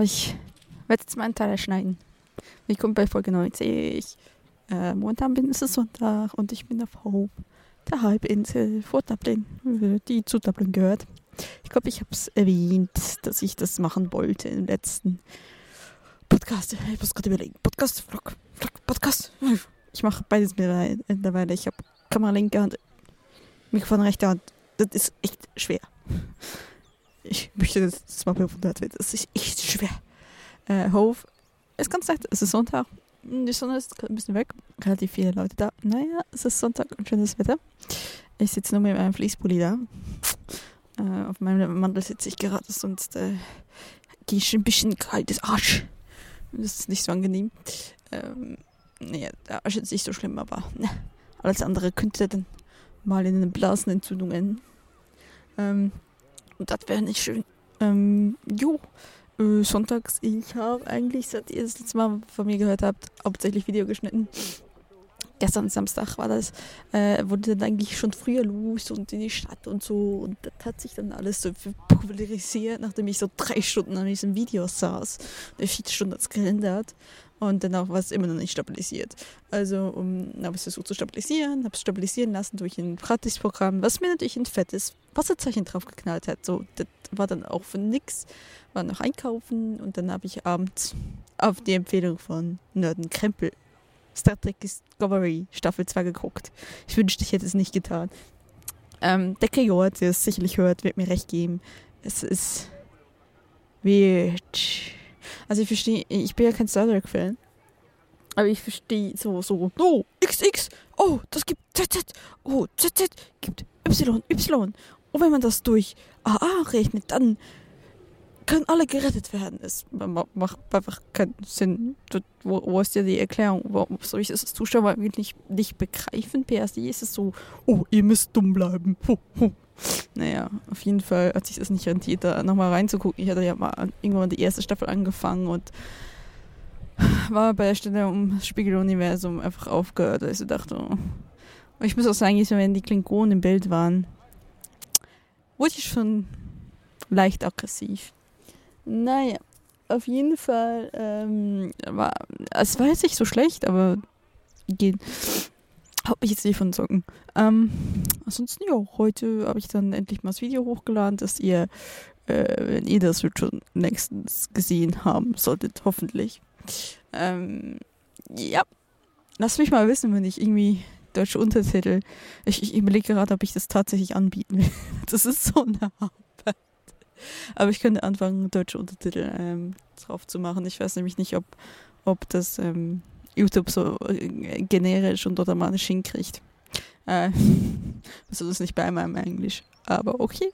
Ich werde jetzt meinen Teil schneiden. Willkommen bei Folge 90. Äh, momentan bin es Sonntag und ich bin auf Hope, der Halbinsel vor Dublin, die zu Dublin gehört. Ich glaube, ich habe es erwähnt, dass ich das machen wollte im letzten Podcast. Ich muss gerade überlegen. Podcast, Vlog, Vlog, Podcast. Ich mache beides mittlerweile. Ich habe Kamera linke Hand, Mikrofon rechte Hand. Das ist echt schwer. Ich möchte das mal bewundert werden. Das ist echt schwer. Äh, Hof ist ganz nett. Es ist Sonntag. Die Sonne ist ein bisschen weg. Relativ viele Leute da. Naja, es ist Sonntag und schönes Wetter. Ich sitze nur mit meinem Fließpulli da. Äh, auf meinem Mantel sitze ich gerade, sonst äh, gehe ich ein bisschen kaltes Arsch. Das ist nicht so angenehm. Ähm, naja, der Arsch ist nicht so schlimm, aber ne, alles andere könnte dann mal in den Blasenentzündungen. Ähm, und das wäre nicht schön. Ähm, jo, äh, sonntags, ich habe eigentlich, seit ihr das letzte Mal von mir gehört habt, hauptsächlich Video geschnitten. Gestern Samstag war das, äh, wurde dann eigentlich schon früher los und in die Stadt und so. Und das hat sich dann alles so popularisiert, nachdem ich so drei Stunden an diesem Video saß. Der vier Stunden hat es geändert. Und danach war es immer noch nicht stabilisiert. Also um, habe ich versucht zu stabilisieren, habe es stabilisieren lassen durch ein Gratisprogramm, was mir natürlich ein fettes Wasserzeichen drauf geknallt hat. So, das war dann auch für nix. War noch einkaufen und dann habe ich abends auf die Empfehlung von Nörden Krempel Star Trek Discovery Staffel 2 geguckt. Ich wünschte, ich hätte es nicht getan. Ähm, der Kajot, der es sicherlich hört, wird mir recht geben. Es ist weird. Also ich verstehe, ich bin ja kein Star Trek-Fan. Aber ich verstehe so, so, oh, XX, oh, das gibt ZZ, oh, ZZ gibt Y, Y. Und wenn man das durch AA rechnet, dann können alle gerettet werden. Es macht einfach keinen Sinn. Wo, wo ist ja die Erklärung? Warum soll ich das als Zuschauer eigentlich nicht begreifen? Se ist es so, oh, ihr müsst dumm bleiben. Ho, ho. Naja, auf jeden Fall hat sich das nicht rentiert, da nochmal reinzugucken. Ich hatte ja mal irgendwann die erste Staffel angefangen und war bei der Stelle um das Spiegeluniversum einfach aufgehört. Also dachte, oh. ich muss auch sagen, wenn die Klingonen im Bild waren, wurde ich schon leicht aggressiv. Naja, auf jeden Fall, ähm, war, es war jetzt nicht so schlecht, aber geht. Hab mich jetzt nicht von Socken. Ähm, ansonsten, ja, heute habe ich dann endlich mal das Video hochgeladen, dass ihr, äh, wenn ihr das schon nächstens gesehen haben solltet, hoffentlich. Ähm, ja, lasst mich mal wissen, wenn ich irgendwie deutsche Untertitel. Ich, ich überlege gerade, ob ich das tatsächlich anbieten will. Das ist so eine Arbeit. Aber ich könnte anfangen, deutsche Untertitel ähm, drauf zu machen. Ich weiß nämlich nicht, ob, ob das ähm, YouTube so äh, generisch und automatisch hinkriegt. Äh, also das nicht bei meinem Englisch. Aber okay.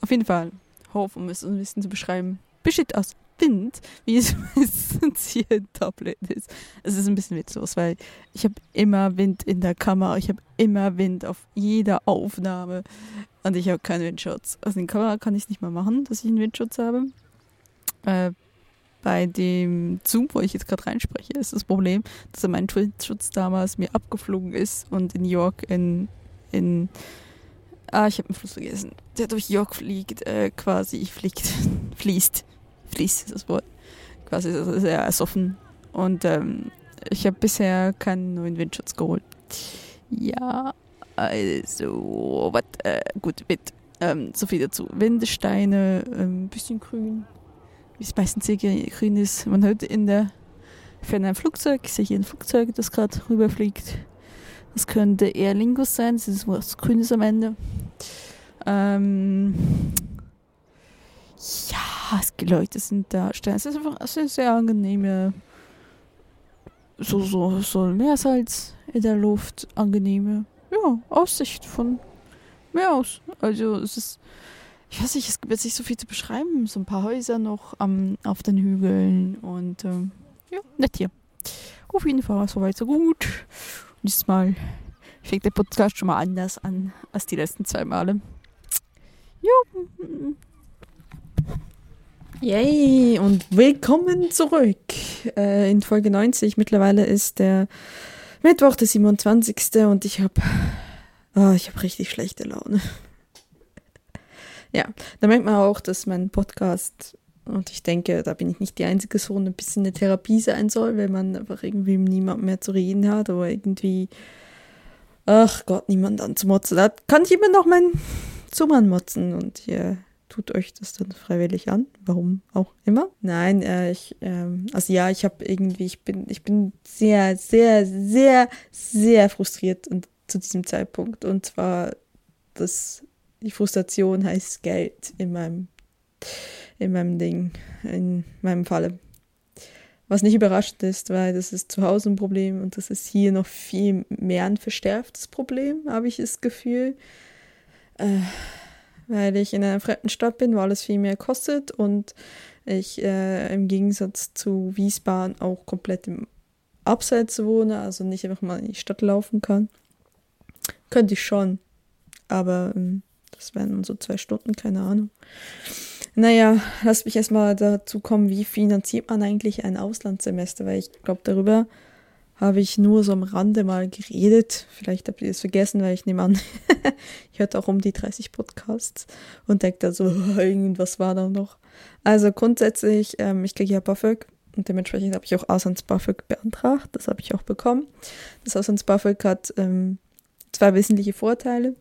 Auf jeden Fall, Hof, um es ein bisschen zu beschreiben, besteht aus Wind, wie es meistens hier in Tablet ist. Es ist ein bisschen witzlos, weil ich habe immer Wind in der Kamera, ich habe immer Wind auf jeder Aufnahme und ich habe keinen Windschutz. Also in der Kamera kann ich es nicht mal machen, dass ich einen Windschutz habe. Äh, bei dem Zoom, wo ich jetzt gerade reinspreche, ist das Problem, dass mein Windschutz damals mir abgeflogen ist und in York in, in Ah, ich habe einen Fluss vergessen. Der durch York fliegt, äh, quasi fliegt, fließt fließt das Wort. Quasi sehr ersoffen. Und ähm, ich habe bisher keinen neuen Windschutz geholt. Ja, also, was, äh, gut, mit, ähm, so viel dazu. Windesteine, ein ähm, bisschen grün, wie es meistens hier grün ist. Man hört in der Ferne ein Flugzeug. Ich sehe hier ein Flugzeug, das gerade rüberfliegt. Das könnte eher Lingus sein, das ist was Grünes am Ende. Ähm, ja, die Leute sind da. Es ist einfach es ist sehr angenehme, so, so, so Meersalz in der Luft, angenehme, ja, Aussicht von Meer aus. Also es ist, ich weiß nicht, es gibt jetzt nicht so viel zu beschreiben. So ein paar Häuser noch am, auf den Hügeln und ähm, ja, nett hier. Auf jeden Fall soweit so gut. Und Mal fängt der Podcast schon mal anders an als die letzten zwei Male. Jo, Yay und willkommen zurück äh, in Folge 90. Mittlerweile ist der Mittwoch, der 27. und ich habe oh, ich habe richtig schlechte Laune. Ja, da merkt man auch, dass mein Podcast Und ich denke, da bin ich nicht die Einzige, so ein bisschen eine Therapie sein soll, wenn man einfach irgendwie niemand mehr zu reden hat oder irgendwie, ach Gott, niemand anzumotzen hat. Kann ich immer noch meinen Zumann motzen und ihr tut euch das dann freiwillig an. Warum auch immer. Nein, äh, ich, ähm, also ja, ich habe irgendwie, ich bin, ich bin sehr, sehr, sehr, sehr frustriert und, zu diesem Zeitpunkt. Und zwar, dass die Frustration heißt Geld in meinem in meinem Ding, in meinem Falle. Was nicht überraschend ist, weil das ist zu Hause ein Problem und das ist hier noch viel mehr ein verstärktes Problem, habe ich das Gefühl. Äh, weil ich in einer fremden Stadt bin, wo alles viel mehr kostet und ich äh, im Gegensatz zu Wiesbaden auch komplett im Abseits wohne, also nicht einfach mal in die Stadt laufen kann. Könnte ich schon, aber ähm, das wären nur so zwei Stunden, keine Ahnung. Naja, lass mich erstmal dazu kommen, wie finanziert man eigentlich ein Auslandssemester, weil ich glaube, darüber habe ich nur so am Rande mal geredet. Vielleicht habt ihr es vergessen, weil ich nehme an, ich hörte auch um die 30 Podcasts und denke da so, irgendwas war da noch. Also grundsätzlich, ähm, ich kriege ja BAföG und dementsprechend habe ich auch Auslands-BAföG beantragt. Das habe ich auch bekommen. Das Auslands-BAföG hat ähm, zwei wesentliche Vorteile.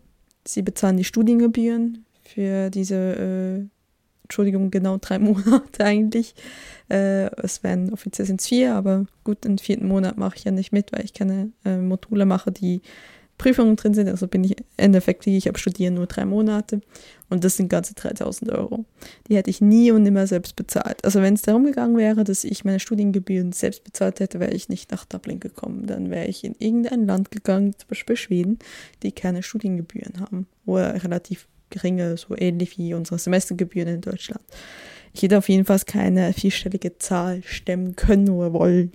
Sie bezahlen die Studiengebühren für diese äh, Entschuldigung, genau drei Monate eigentlich. Äh, es wären offiziell sind es vier, aber gut, den vierten Monat mache ich ja nicht mit, weil ich keine äh, Module mache, die Prüfungen drin sind. Also bin ich im Endeffekt, ich habe studiert nur drei Monate und das sind ganze 3000 Euro. Die hätte ich nie und nimmer selbst bezahlt. Also wenn es darum gegangen wäre, dass ich meine Studiengebühren selbst bezahlt hätte, wäre ich nicht nach Dublin gekommen. Dann wäre ich in irgendein Land gegangen, zum Beispiel Schweden, die keine Studiengebühren haben oder relativ geringe, so ähnlich wie unsere Semestergebühren in Deutschland. Ich hätte auf jeden Fall keine vierstellige Zahl stemmen können oder wollen.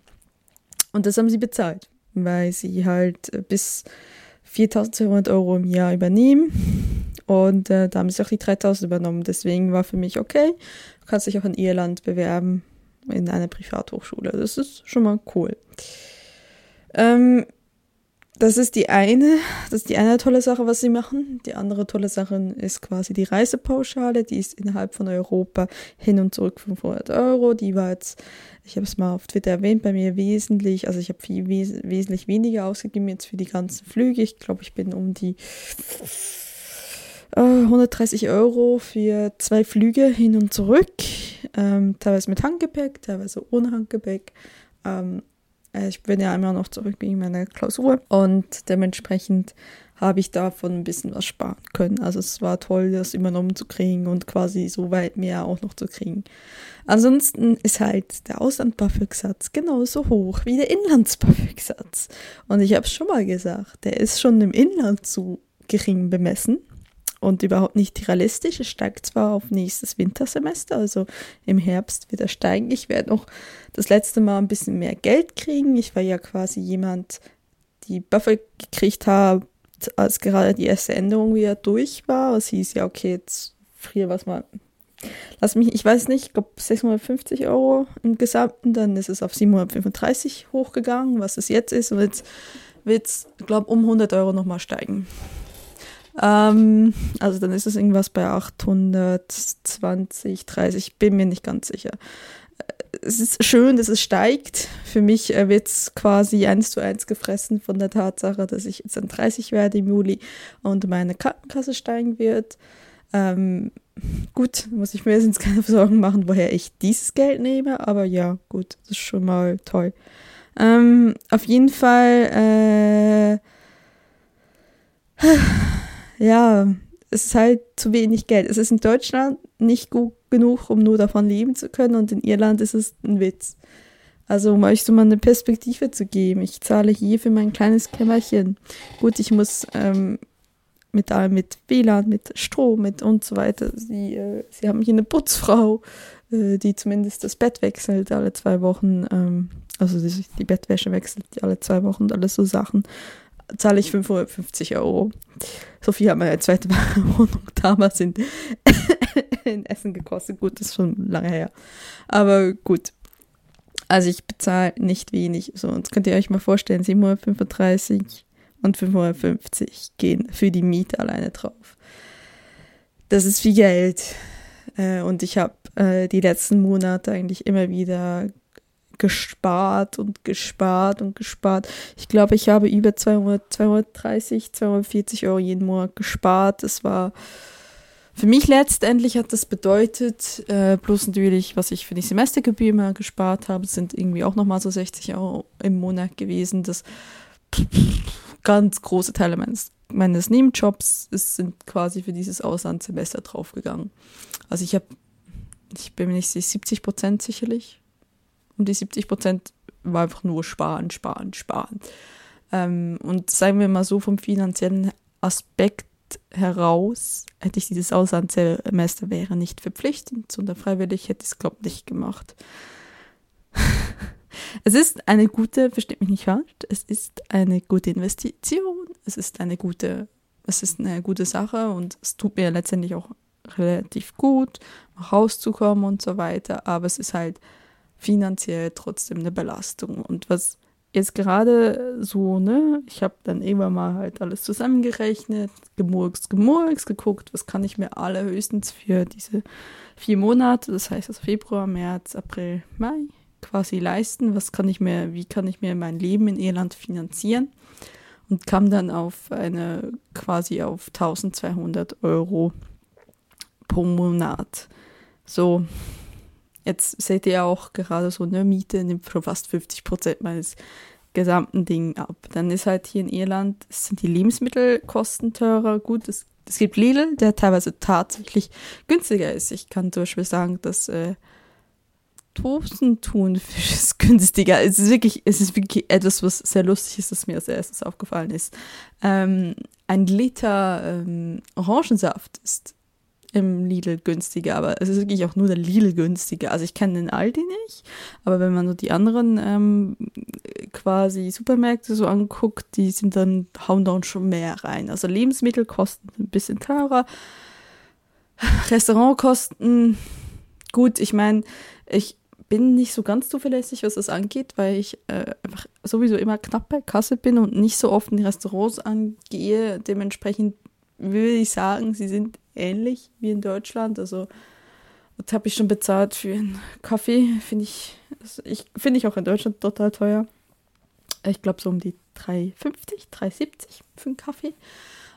Und das haben sie bezahlt, weil sie halt bis 4200 Euro im Jahr übernehmen. Und äh, da haben sie auch die 3000 übernommen. Deswegen war für mich okay, du kannst dich auch in Irland bewerben, in einer Privathochschule. Das ist schon mal cool. Ähm, das ist die eine, das ist die eine tolle Sache, was sie machen. Die andere tolle Sache ist quasi die Reisepauschale. Die ist innerhalb von Europa hin und zurück 500 Euro. Die war jetzt, ich habe es mal auf Twitter erwähnt, bei mir wesentlich, also ich habe viel wes wesentlich weniger ausgegeben jetzt für die ganzen Flüge. Ich glaube, ich bin um die äh, 130 Euro für zwei Flüge hin und zurück. Ähm, teilweise mit Handgepäck, teilweise ohne Handgepäck. Ähm, äh, ich bin ja immer noch zurück wegen meiner Klausur und dementsprechend habe ich davon ein bisschen was sparen können. Also es war toll, das übernommen zu kriegen und quasi so weit mehr auch noch zu kriegen. Ansonsten ist halt der Ausland-BAföG-Satz genauso hoch wie der Inlands-BAföG-Satz. Und ich habe es schon mal gesagt, der ist schon im Inland zu gering bemessen und überhaupt nicht realistisch. Es steigt zwar auf nächstes Wintersemester, also im Herbst wieder steigen. Ich werde noch das letzte Mal ein bisschen mehr Geld kriegen. Ich war ja quasi jemand, die Buffer gekriegt hat, als gerade die erste Änderung wieder durch war. Es hieß ja, okay, jetzt früher was mal. Lass mich, ich weiß nicht, ich glaube 650 Euro im Gesamten, dann ist es auf 735 hochgegangen, was es jetzt ist. Und jetzt wird es, glaube um 100 Euro nochmal steigen. Ähm, also dann ist es irgendwas bei 820, 30, ich bin mir nicht ganz sicher. Es ist schön, dass es steigt. Für mich äh, wird es quasi eins zu eins gefressen von der Tatsache, dass ich jetzt dann 30 werde im Juli und meine Krankenkasse steigen wird. Ähm, gut, muss ich mir jetzt keine Sorgen machen, woher ich dieses Geld nehme, aber ja, gut, das ist schon mal toll. Ähm, auf jeden Fall, äh, ja, es ist halt zu wenig Geld. Es ist in Deutschland nicht gut genug, um nur davon leben zu können und in Irland ist es ein Witz. Also um euch so mal eine Perspektive zu geben. Ich zahle hier für mein kleines Kämmerchen. Gut, ich muss ähm, mit allem, mit WLAN, mit Strom, mit und so weiter. Sie, äh, sie haben hier eine Putzfrau, äh, die zumindest das Bett wechselt alle zwei Wochen. Ähm, also die, die Bettwäsche wechselt alle zwei Wochen und alles so Sachen zahle ich 550 Euro. So viel hat meine zweite Wohnung damals in, in Essen gekostet. Gut, das ist schon lange her. Aber gut. Also ich bezahle nicht wenig. So, und könnt ihr euch mal vorstellen, 735 und 550 gehen für die Miete alleine drauf. Das ist viel Geld. Äh, und ich habe äh, die letzten Monate eigentlich immer wieder gespart und gespart und gespart. Ich glaube, ich habe über 200, 230, 240 Euro jeden Monat gespart. Das war für mich letztendlich hat das bedeutet, äh, plus natürlich, was ich für die Semestergebühr mal gespart habe, sind irgendwie auch nochmal so 60 Euro im Monat gewesen. Das ganz große Teile meines, meines Nebenjobs sind quasi für dieses Auslandssemester draufgegangen. Also ich habe, ich bin mir nicht sicher, 70 Prozent sicherlich. Und die 70 Prozent war einfach nur sparen, sparen, sparen. Ähm, und sagen wir mal so, vom finanziellen Aspekt heraus hätte ich dieses Auslandssemester wäre nicht verpflichtend, sondern freiwillig hätte ich es, glaube ich, nicht gemacht. es ist eine gute, versteht mich nicht falsch, es ist eine gute Investition, es ist eine gute, es ist eine gute Sache und es tut mir letztendlich auch relativ gut, rauszukommen und so weiter, aber es ist halt finanziell trotzdem eine Belastung. Und was jetzt gerade so, ne, ich habe dann irgendwann mal halt alles zusammengerechnet, gemurks, gemurks, geguckt, was kann ich mir allerhöchstens für diese vier Monate, das heißt also Februar, März, April, Mai, quasi leisten, was kann ich mir, wie kann ich mir mein Leben in Irland finanzieren und kam dann auf eine, quasi auf 1200 Euro pro Monat. So, Jetzt seht ihr auch gerade so eine Miete nimmt fast 50 Prozent meines gesamten Ding ab. Dann ist halt hier in Irland, sind die Lebensmittelkosten teurer. Gut, es, es gibt Lidl, der teilweise tatsächlich günstiger ist. Ich kann zum Beispiel sagen, dass äh, Tosentunfisch ist günstiger. Es ist wirklich, es ist wirklich etwas, was sehr lustig ist, das mir als erstes aufgefallen ist. Ähm, ein Liter ähm, Orangensaft ist im Lidl günstiger, aber es ist wirklich auch nur der Lidl günstiger. Also ich kenne den Aldi nicht, aber wenn man so die anderen ähm, quasi Supermärkte so anguckt, die sind dann, hauen dann schon mehr rein. Also Lebensmittel kosten ein bisschen teurer, Restaurantkosten, gut, ich meine, ich bin nicht so ganz zuverlässig, was das angeht, weil ich äh, einfach sowieso immer knapp bei Kasse bin und nicht so oft in Restaurants angehe. Dementsprechend würde ich sagen, sie sind ähnlich wie in Deutschland. Also das habe ich schon bezahlt für einen Kaffee. Finde ich, ich finde ich auch in Deutschland total teuer. Ich glaube so um die 3,50, 3,70 für einen Kaffee.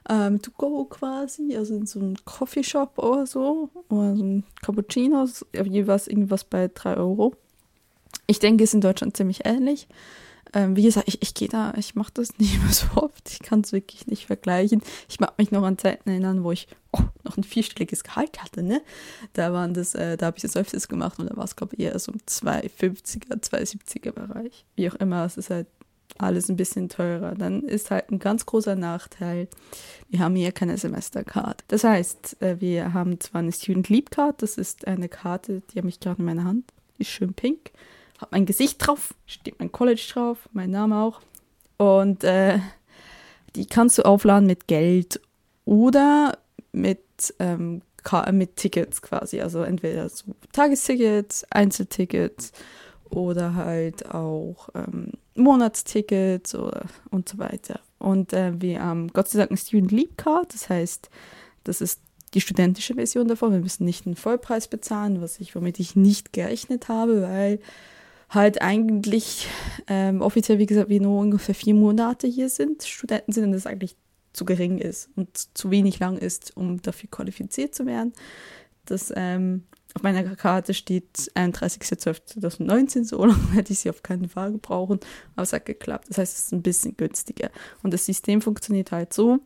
Ähm, to go quasi, also in so einem Coffeeshop oder so. Oder so ein Cappuccino, jeweils irgendwas bei 3 Euro. Ich denke, es ist in Deutschland ziemlich ähnlich. Ähm, wie gesagt, ich, ich gehe da, ich mache das nicht mehr so oft. Ich kann es wirklich nicht vergleichen. Ich mag mich noch an Zeiten erinnern, wo ich oh, noch ein vierstelliges Gehalt hatte, ne? Da waren das, äh, da habe ich das öfters gemacht und da war es, glaube ich, eher so im 250er, 270er Bereich. Wie auch immer, es ist halt alles ein bisschen teurer. Dann ist halt ein ganz großer Nachteil, wir haben hier keine Semestercard. Das heißt, äh, wir haben zwar eine Student Leap Card, das ist eine Karte, die habe ich gerade in meiner Hand, die ist schön pink hat mein Gesicht drauf, steht mein College drauf, mein Name auch. Und äh, die kannst du aufladen mit Geld oder mit, ähm, mit Tickets quasi. Also entweder so Tagestickets, Einzeltickets oder halt auch ähm, Monatstickets oder und so weiter. Und äh, wir haben Gott sei Dank eine Student Leap Card, das heißt, das ist die studentische Version davon. Wir müssen nicht einen Vollpreis bezahlen, was ich, womit ich nicht gerechnet habe, weil halt eigentlich ähm, offiziell, wie gesagt, wir nur ungefähr vier Monate hier sind, Studenten sind und das eigentlich zu gering ist und zu wenig lang ist, um dafür qualifiziert zu werden. Das ähm, auf meiner Karte steht 31.12.2019, so lange hätte ich sie auf keinen Fall gebrauchen, aber es hat geklappt. Das heißt, es ist ein bisschen günstiger. Und das System funktioniert halt so,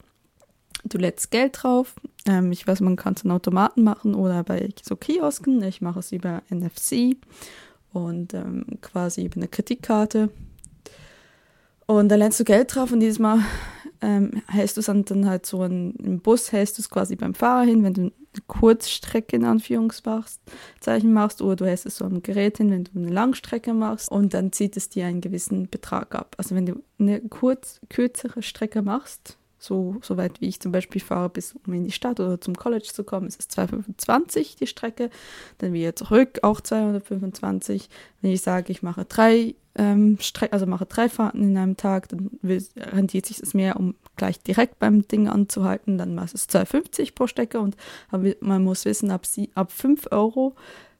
du lädst Geld drauf. Ähm, ich weiß, man kann es in Automaten machen oder bei so Kiosken. Ich mache es über NFC und ähm, quasi über eine Kreditkarte. Und da lernst du Geld drauf und dieses Mal ähm, hältst du es dann halt so ein, im Bus, hältst du es quasi beim Fahrer hin, wenn du eine Kurzstrecke in Anführungszeichen machst oder du hältst es so am Gerät hin, wenn du eine Langstrecke machst und dann zieht es dir einen gewissen Betrag ab. Also wenn du eine kurz, kürzere Strecke machst, so, so weit wie ich zum Beispiel fahre, bis um in die Stadt oder zum College zu kommen, ist es 225 die Strecke. Dann wieder zurück auch 225. Wenn ich sage, ich mache drei ähm, Strecken, also mache drei Fahrten in einem Tag, dann rentiert sich das mehr, um gleich direkt beim Ding anzuhalten. Dann ist es 250 pro Strecke und man muss wissen, ab, sie, ab 5 Euro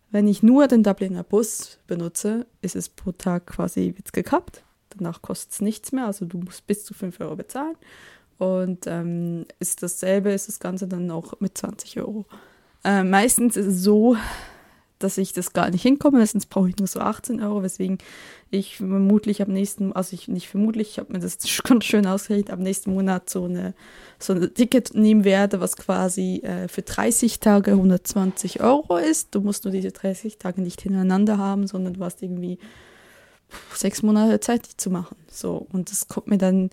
Wenn ich nur den Dubliner Bus benutze, ist es pro Tag quasi wird's gekappt. Danach kostet es nichts mehr, also du musst bis zu 5 Euro bezahlen. Und ähm, ist dasselbe, ist das Ganze dann auch mit 20 Euro. Äh, meistens ist es so, dass ich das gar nicht hinkomme. Meistens brauche ich nur so 18 Euro, weswegen ich vermutlich am nächsten, also ich nicht vermutlich, ich habe mir das ganz schön ausgerechnet, am nächsten Monat so eine so ein Ticket nehmen werde, was quasi äh, für 30 Tage 120 Euro ist. Du musst nur diese 30 Tage nicht hintereinander haben, sondern du hast irgendwie sechs Monate Zeit, die zu machen. So, und das kommt mir dann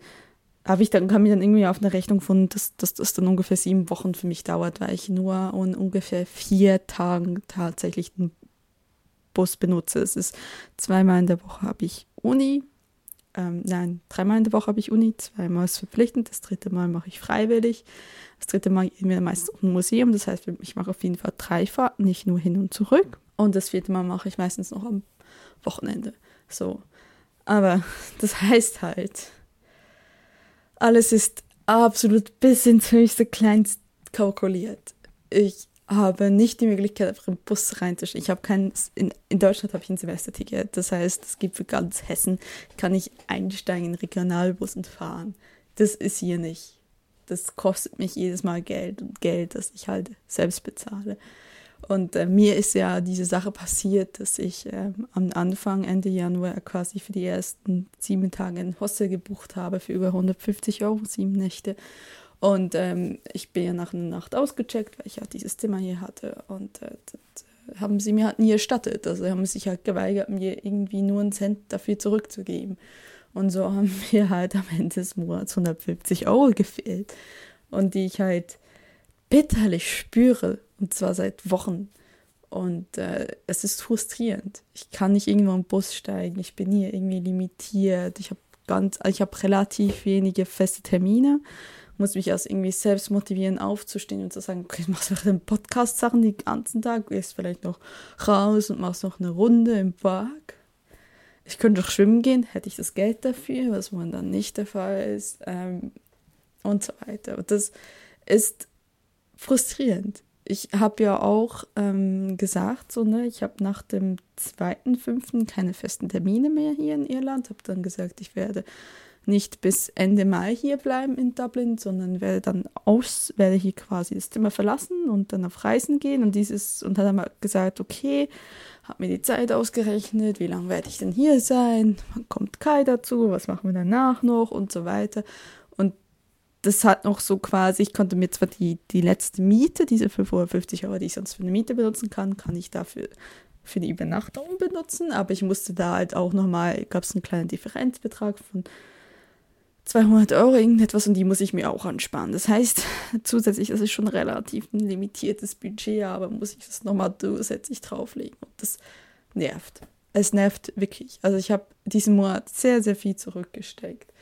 habe ich dann, kam ich dann irgendwie auf eine Rechnung von, dass, dass das dann ungefähr sieben Wochen für mich dauert, weil ich nur an ungefähr vier Tagen tatsächlich den Bus benutze. Es ist zweimal in der Woche habe ich Uni, ähm, nein, dreimal in der Woche habe ich Uni, zweimal ist verpflichtend, das dritte Mal mache ich freiwillig, das dritte Mal gehen wir meistens ein Museum, das heißt, ich mache auf jeden Fall drei Fahrten, nicht nur hin und zurück. Und das vierte Mal mache ich meistens noch am Wochenende. So. Aber das heißt halt, alles ist absolut bis ins höchste Kleinst kalkuliert. Ich habe nicht die Möglichkeit, einfach im Bus reinzusteigen. Ich habe kein, in, in Deutschland habe ich ein Semesterticket. Das heißt, es gibt für ganz Hessen, kann ich einsteigen in Regionalbus und fahren. Das ist hier nicht. Das kostet mich jedes Mal Geld und Geld, das ich halt selbst bezahle. Und äh, mir ist ja diese Sache passiert, dass ich äh, am Anfang, Ende Januar, quasi für die ersten sieben Tage ein Hostel gebucht habe für über 150 Euro, sieben Nächte. Und ähm, ich bin ja nach einer Nacht ausgecheckt, weil ich ja dieses Zimmer hier hatte. Und äh, das haben sie mir halt nie erstattet. Also haben sich halt geweigert, mir irgendwie nur einen Cent dafür zurückzugeben. Und so haben mir halt am Ende des Monats 150 Euro gefehlt. Und die ich halt bitterlich spüre, und zwar seit Wochen. Und äh, es ist frustrierend. Ich kann nicht irgendwo im Bus steigen. Ich bin hier irgendwie limitiert. Ich habe ganz, ich habe relativ wenige feste Termine. Muss mich erst irgendwie selbst motivieren, aufzustehen und zu sagen, okay, ich mache den Podcast-Sachen den ganzen Tag, gehst vielleicht noch raus und machst noch eine Runde im Park. Ich könnte doch schwimmen gehen, hätte ich das Geld dafür, was man dann nicht der Fall ist. Ähm, und so weiter. Und das ist frustrierend. Ich habe ja auch ähm, gesagt, so, ne, ich habe nach dem zweiten, fünften keine festen Termine mehr hier in Irland, habe dann gesagt, ich werde nicht bis Ende Mai hier bleiben in Dublin, sondern werde dann aus, werde hier quasi das Zimmer verlassen und dann auf Reisen gehen. Und dieses und hat dann gesagt, okay, habe mir die Zeit ausgerechnet, wie lange werde ich denn hier sein, wann kommt Kai dazu, was machen wir danach noch? Und so weiter das hat noch so quasi, ich konnte mir zwar die, die letzte Miete, diese 550 Euro, die ich sonst für eine Miete benutzen kann, kann ich dafür für die Übernachtung benutzen, aber ich musste da halt auch nochmal, gab es einen kleinen Differenzbetrag von 200 Euro irgendetwas und die muss ich mir auch ansparen. Das heißt, zusätzlich, das ist schon relativ ein limitiertes Budget, aber muss ich das nochmal zusätzlich drauflegen und das nervt. Es nervt wirklich. Also ich habe diesen Monat sehr, sehr viel zurückgesteckt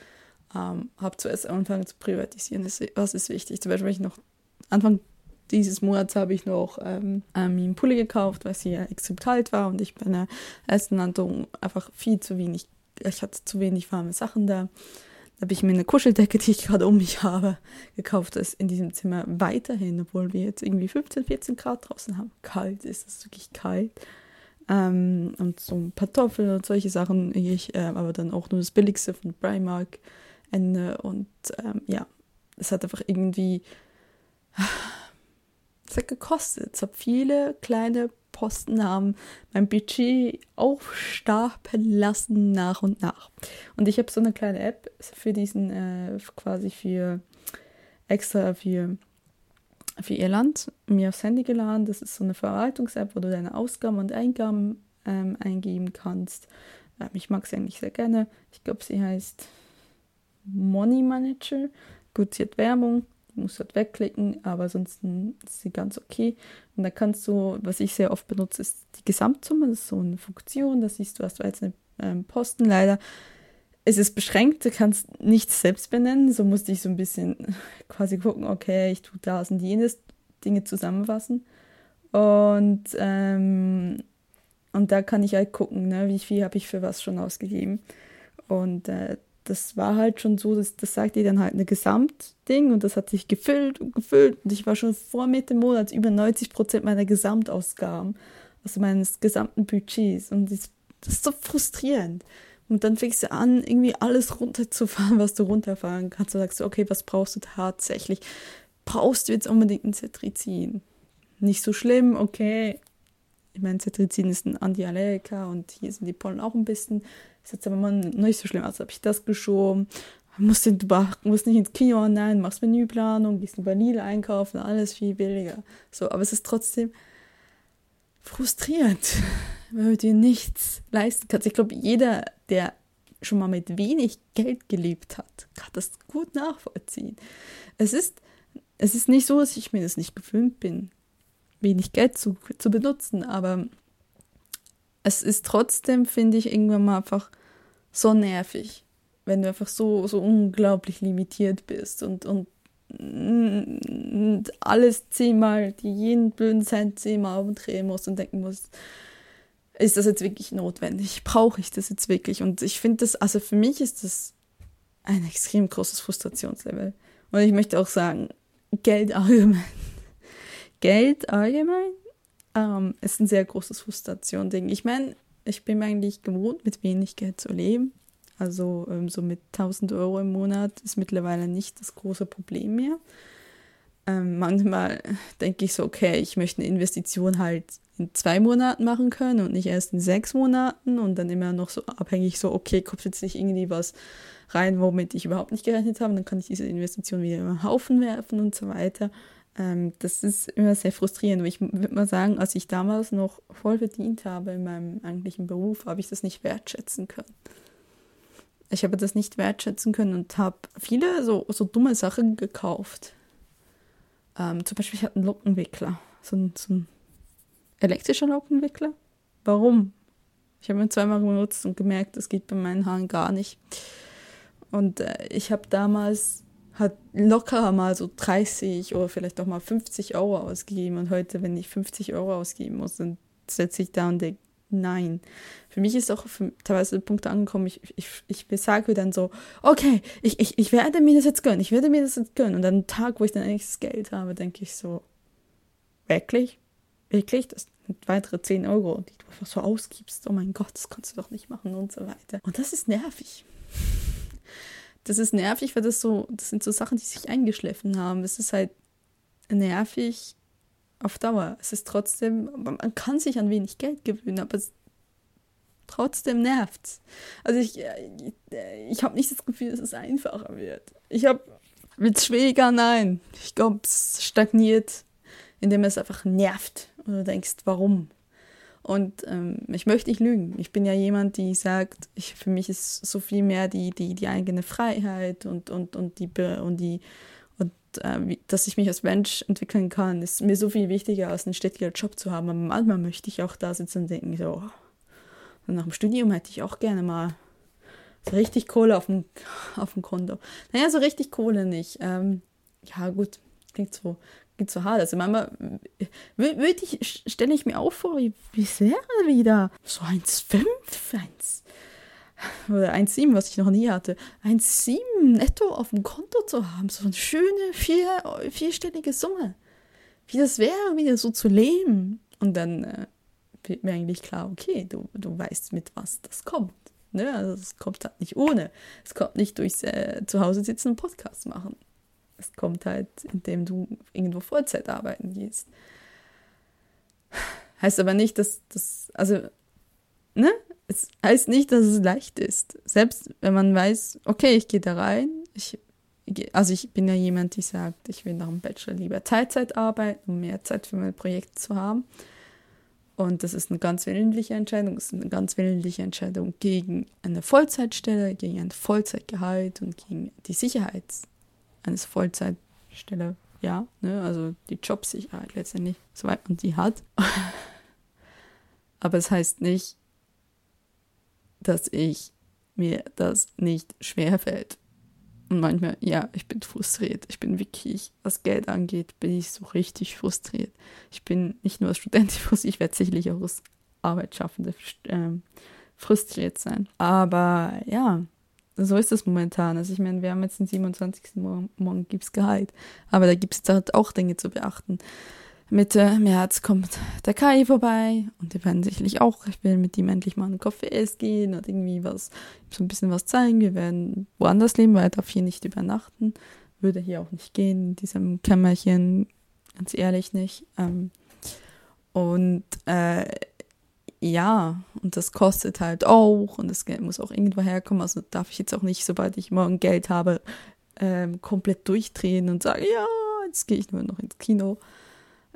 ähm, habe zuerst angefangen zu privatisieren. Was ist wichtig? Zum Beispiel, ich noch Anfang dieses Monats habe ich noch ähm, einen Pulli gekauft, weil es hier extrem kalt war und ich bei einer ersten Landung einfach viel zu wenig, ich hatte zu wenig warme Sachen da. Da habe ich mir eine Kuscheldecke, die ich gerade um mich habe, gekauft, das in diesem Zimmer weiterhin, obwohl wir jetzt irgendwie 15, 14 Grad draußen haben. Kalt ist es wirklich kalt. Ähm, und so ein paar Kartoffeln und solche Sachen, ich, äh, aber dann auch nur das Billigste von Primark. Ende. Und ähm, ja, es hat einfach irgendwie. Es hat gekostet. Es hat viele kleine Posten haben mein Budget aufstapeln lassen nach und nach. Und ich habe so eine kleine App für diesen, äh, quasi für extra für, für Irland mir aufs Handy geladen. Das ist so eine Verwaltungs-App, wo du deine Ausgaben und Eingaben ähm, eingeben kannst. Ähm, ich mag sie eigentlich sehr gerne. Ich glaube, sie heißt Money Manager. Gut, sie hat Werbung, du musst halt wegklicken, aber ansonsten ist sie ganz okay. Und da kannst du, was ich sehr oft benutze, ist die Gesamtsumme. Das ist so eine Funktion, da siehst du, hast du einzelne ähm, Posten. Leider ist es beschränkt, du kannst nichts selbst benennen. So musste ich so ein bisschen quasi gucken, okay, ich tue das und jenes, Dinge zusammenfassen. Und, ähm, und da kann ich halt gucken, ne, wie viel habe ich für was schon ausgegeben. Und äh, das war halt schon so, dass, das sagt ihr dann halt eine Gesamtding und das hat sich gefüllt und gefüllt und ich war schon vor Mitte Monats über 90 Prozent meiner Gesamtausgaben also meines gesamten Budgets. Und das, das ist so frustrierend. Und dann fängst du an, irgendwie alles runterzufahren, was du runterfahren kannst. Du sagst, okay, was brauchst du tatsächlich? Brauchst du jetzt unbedingt ein Cetrizin? Nicht so schlimm, okay. Ich meine, Cetrizin ist ein Antiallergiker und hier sind die Pollen auch ein bisschen. Ist jetzt aber mal nicht so schlimm, also habe ich das geschoben. Musst du, musst nicht ins Kino, nein, machst Menüplanung, gehst in Vanille einkaufen, alles viel billiger. So, aber es ist trotzdem frustrierend, weil du dir nichts leisten kannst. Ich glaube, jeder, der schon mal mit wenig Geld gelebt hat, kann das gut nachvollziehen. Es ist, es ist nicht so, dass ich mir das nicht gewöhnt bin, wenig Geld zu, zu benutzen, aber es ist trotzdem, finde ich, irgendwann mal einfach so nervig, wenn du einfach so, so unglaublich limitiert bist und, und, und alles zehnmal, die jeden blöden Cent zehnmal umdrehen musst und denken musst, ist das jetzt wirklich notwendig? Brauche ich das jetzt wirklich? Und ich finde das, also für mich ist das ein extrem großes Frustrationslevel. Und ich möchte auch sagen, Geld allgemein. Geld allgemein ähm, ist ein sehr großes Frustration-Ding. Ich meine, ich bin eigentlich gewohnt, mit wenig Geld zu leben. Also ähm, so mit 1000 Euro im Monat ist mittlerweile nicht das große Problem mehr. Ähm, manchmal denke ich so, okay, ich möchte eine Investition halt in zwei Monaten machen können und nicht erst in sechs Monaten und dann immer noch so abhängig so, okay, kommt jetzt nicht irgendwie was rein, womit ich überhaupt nicht gerechnet habe, dann kann ich diese Investition wieder den Haufen werfen und so weiter. Ähm, das ist immer sehr frustrierend. Ich würde mal sagen, als ich damals noch voll verdient habe in meinem eigentlichen Beruf, habe ich das nicht wertschätzen können. Ich habe das nicht wertschätzen können und habe viele so, so dumme Sachen gekauft. Ähm, zum Beispiel, ich hatte einen Lockenwickler. So ein, so ein elektrischer Lockenwickler. Warum? Ich habe ihn zweimal benutzt und gemerkt, das geht bei meinen Haaren gar nicht. Und äh, ich habe damals hat locker mal so 30 oder vielleicht auch mal 50 Euro ausgegeben. Und heute, wenn ich 50 Euro ausgeben muss, dann setze ich da und denke, nein. Für mich ist auch für, teilweise Punkt angekommen, ich, ich, ich sage dann so, okay, ich, ich, ich werde mir das jetzt gönnen, ich werde mir das jetzt gönnen. Und an Tag, wo ich dann eigentlich das Geld habe, denke ich so, wirklich? Wirklich? Das sind weitere 10 Euro, die du einfach so ausgibst. Oh mein Gott, das kannst du doch nicht machen und so weiter. Und das ist nervig das ist nervig, weil das so, das sind so Sachen, die sich eingeschliffen haben. Es ist halt nervig auf Dauer. Es ist trotzdem, man kann sich an wenig Geld gewöhnen, aber es trotzdem nervt. Also ich, ich, ich habe nicht das Gefühl, dass es einfacher wird. Ich habe mit Schwäger, nein. Ich glaube, es stagniert, indem es einfach nervt. Und du denkst, warum? Und ähm, ich möchte nicht lügen. Ich bin ja jemand, die sagt, ich, für mich ist so viel mehr die, die, die eigene Freiheit und, und, und die und die und äh, wie, dass ich mich als Mensch entwickeln kann, ist mir so viel wichtiger, als einen stetigen Job zu haben. Aber manchmal möchte ich auch da sitzen und denken, so, nach dem Studium hätte ich auch gerne mal so richtig Kohle auf dem, auf dem Konto. Naja, so richtig Kohle nicht. Ähm, ja, gut, klingt so geht so hart. Also manchmal würde ich, stelle ich mir auch vor, wie, wie sehr wieder so 1,5, 1 oder 1,7, was ich noch nie hatte, 1,7 netto auf dem Konto zu haben, so eine schöne vier, vierstellige Summe. Wie das wäre, wieder so zu leben. Und dann äh, wird mir eigentlich klar, okay, du, du weißt, mit was das kommt. Ne? Also es kommt halt nicht ohne. Es kommt nicht durchs äh, Zuhause sitzen und Podcast machen. Es kommt halt, indem du irgendwo Vollzeit arbeiten gehst. Heißt aber nicht, dass das, also, ne? Es heißt nicht, dass es leicht ist. Selbst wenn man weiß, okay, ich gehe da rein, ich, also ich bin ja jemand, die sagt, ich will nach dem Bachelor lieber Teilzeit arbeiten, um mehr Zeit für mein Projekt zu haben. Und das ist eine ganz willentliche Entscheidung. Das ist eine ganz willentliche Entscheidung gegen eine Vollzeitstelle, gegen ein Vollzeitgehalt und gegen die Sicherheits eines Vollzeitstelle, ja, ne, also die Jobsicherheit letztendlich, soweit man die hat. Aber es heißt nicht, dass ich mir das nicht schwerfällt. Und manchmal, ja, ich bin frustriert. Ich bin wirklich, was Geld angeht, bin ich so richtig frustriert. Ich bin nicht nur als Student frustriert, ich werde sicherlich auch als Arbeitsschaffende ähm, frustriert sein. Aber ja, so ist es momentan. Also ich meine, wir haben jetzt den 27. Morgen, morgen gibt es Gehalt. Aber da gibt es halt auch Dinge zu beachten. Mitte März kommt der Kai vorbei und die werden sicherlich auch, ich will mit ihm endlich mal einen Kaffee essen gehen und irgendwie was, so ein bisschen was zeigen. Wir werden woanders leben, weil er darf hier nicht übernachten. Würde hier auch nicht gehen, in diesem Kämmerchen, ganz ehrlich nicht. Ähm, und äh, ja, und das kostet halt auch und das Geld muss auch irgendwo herkommen. Also darf ich jetzt auch nicht, sobald ich morgen Geld habe, ähm, komplett durchdrehen und sagen, ja, jetzt gehe ich nur noch ins Kino.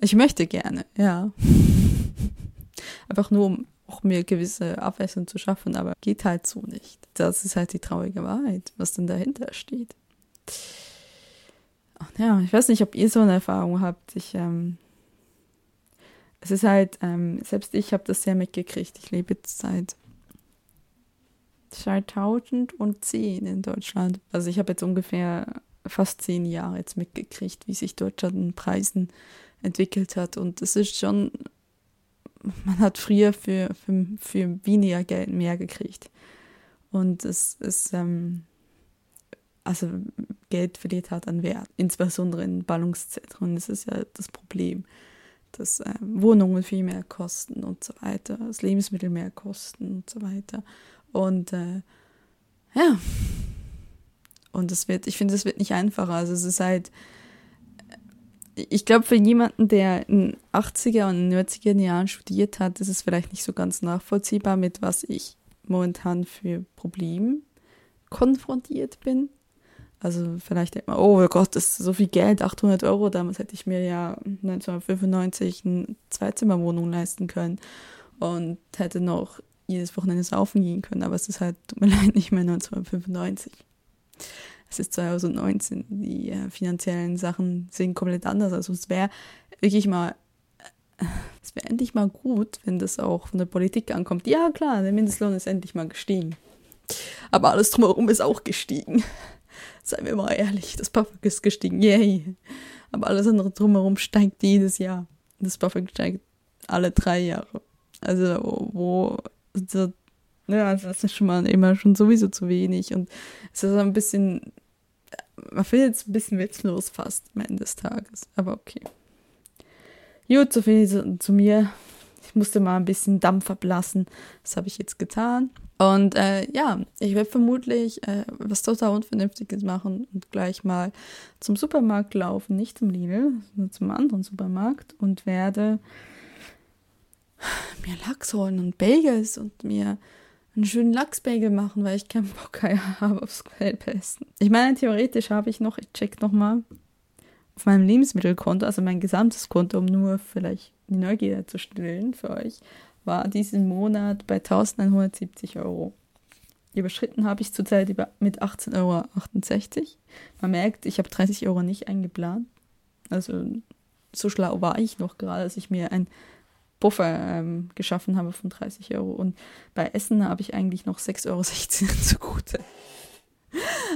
Ich möchte gerne, ja. Einfach nur, um auch mir gewisse Abwechslung zu schaffen, aber geht halt so nicht. Das ist halt die traurige Wahrheit, was denn dahinter steht. Ach, ja, ich weiß nicht, ob ihr so eine Erfahrung habt. Ich, ähm, es ist halt, ähm, selbst ich habe das sehr mitgekriegt. Ich lebe jetzt seit 2010 in Deutschland. Also ich habe jetzt ungefähr fast zehn Jahre jetzt mitgekriegt, wie sich Deutschland in Preisen entwickelt hat. Und es ist schon, man hat früher für, für, für weniger Geld mehr gekriegt. Und es ist, ähm, also Geld verliert hat an Wert, insbesondere in Ballungszentren. Das ist ja das Problem, dass ähm, Wohnungen viel mehr kosten und so weiter, dass Lebensmittel mehr kosten und so weiter. Und äh, ja, und es wird, ich finde, es wird nicht einfacher. Also es ist halt, ich glaube, für jemanden, der in 80er und 90er Jahren studiert hat, ist es vielleicht nicht so ganz nachvollziehbar, mit was ich momentan für Probleme konfrontiert bin. Also vielleicht denkt man, oh Gott, das ist so viel Geld, 800 Euro, damals hätte ich mir ja 1995 eine Zweizimmerwohnung leisten können und hätte noch jedes Wochenende saufen gehen können, aber es ist halt, tut mir leid, nicht mehr 1995 es ist 2019, die äh, finanziellen Sachen sind komplett anders. Also es wäre wirklich mal, äh, es wäre endlich mal gut, wenn das auch von der Politik ankommt. Ja, klar, der Mindestlohn ist endlich mal gestiegen. Aber alles drumherum ist auch gestiegen. Seien wir mal ehrlich, das BAföG ist gestiegen, yay. Aber alles andere drumherum steigt jedes Jahr. Das BAföG steigt alle drei Jahre. Also, wo so ja, also das ist schon mal immer schon sowieso zu wenig. Und es ist ein bisschen, man findet es ein bisschen witzlos fast am Ende des Tages. Aber okay. Gut, so viel zu, zu mir. Musste mal ein bisschen Dampf ablassen. Das habe ich jetzt getan. Und äh, ja, ich werde vermutlich äh, was total Unvernünftiges machen und gleich mal zum Supermarkt laufen, nicht zum Lidl, sondern zum anderen Supermarkt und werde mir Lachs holen und Bagels und mir einen schönen Lachsbagel machen, weil ich keinen Bock habe aufs Quellpesten. Ich meine, theoretisch habe ich noch, ich check nochmal auf meinem Lebensmittelkonto, also mein gesamtes Konto, um nur vielleicht die Neugier zu stillen für euch, war diesen Monat bei 1170 Euro. Überschritten habe ich zurzeit mit 18,68 Euro. Man merkt, ich habe 30 Euro nicht eingeplant. Also so schlau war ich noch gerade, dass ich mir ein Puffer ähm, geschaffen habe von 30 Euro. Und bei Essen habe ich eigentlich noch 6,16 Euro zugute.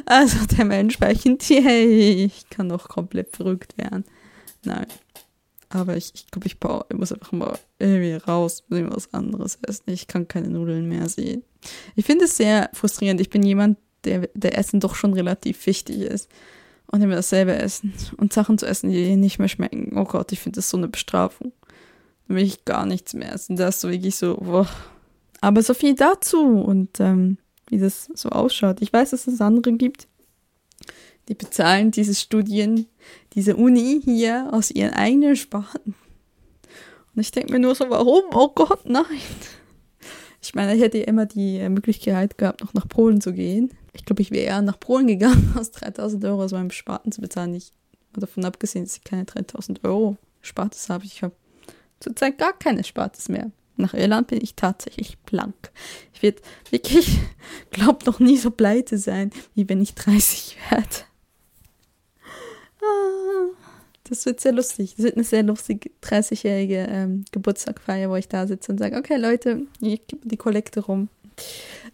Also dementsprechend, hey, ich kann noch komplett verrückt werden. Nein. Aber ich, ich glaube, ich, ich muss einfach mal irgendwie raus, muss was anderes essen. Ich kann keine Nudeln mehr sehen. Ich finde es sehr frustrierend. Ich bin jemand, der, der Essen doch schon relativ wichtig ist. Und immer dasselbe essen. Und Sachen zu essen, die nicht mehr schmecken. Oh Gott, ich finde das so eine Bestrafung will ich gar nichts mehr essen. Das ist wirklich so, boah. Aber so viel dazu und ähm, wie das so ausschaut. Ich weiß, dass es andere gibt, die bezahlen diese Studien, diese Uni hier aus ihren eigenen Sparten. Und ich denke mir nur so, warum? Oh Gott, nein. Ich meine, ich hätte immer die Möglichkeit gehabt, noch nach Polen zu gehen. Ich glaube, ich wäre eher nach Polen gegangen, aus 3000 Euro aus meinem Sparten zu bezahlen. Ich, davon abgesehen, dass ich keine 3000 Euro Spartes habe. Ich habe zurzeit gar keine Spartes mehr. Nach Irland bin ich tatsächlich blank. Ich werde wirklich, glaub noch nie so pleite sein, wie wenn ich 30 werde. Ah, das wird sehr lustig. Das wird eine sehr lustige 30-jährige ähm, Geburtstagfeier, wo ich da sitze und sage, okay Leute, ich gebe die Kollekte rum.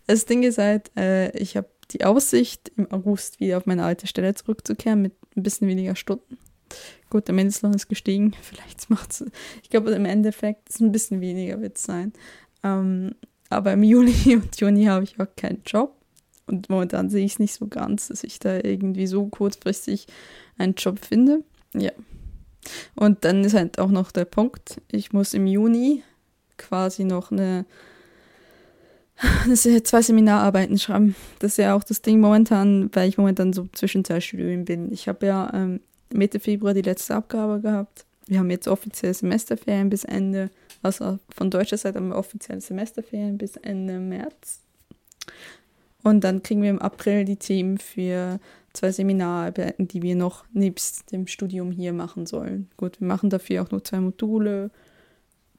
Das Ding ist halt, äh, ich habe die Aussicht, im August wieder auf meine alte Stelle zurückzukehren mit ein bisschen weniger Stunden. Gut, der Mindestlohn ist gestiegen. Vielleicht macht es. Ich glaube, im Endeffekt ist ein bisschen weniger wird es sein. Ähm, aber im Juli und Juni habe ich auch keinen Job. Und momentan sehe ich es nicht so ganz, dass ich da irgendwie so kurzfristig einen Job finde. Ja. Und dann ist halt auch noch der Punkt, ich muss im Juni quasi noch eine, eine zwei Seminararbeiten schreiben. Das ist ja auch das Ding momentan, weil ich momentan so zwischen zwei Studien bin. Ich habe ja ähm, Mitte Februar die letzte Abgabe gehabt. Wir haben jetzt offiziell Semesterferien bis Ende, also von deutscher Seite haben wir offiziell Semesterferien bis Ende März. Und dann kriegen wir im April die Themen für zwei Seminararbeiten, die wir noch nebst dem Studium hier machen sollen. Gut, wir machen dafür auch nur zwei Module.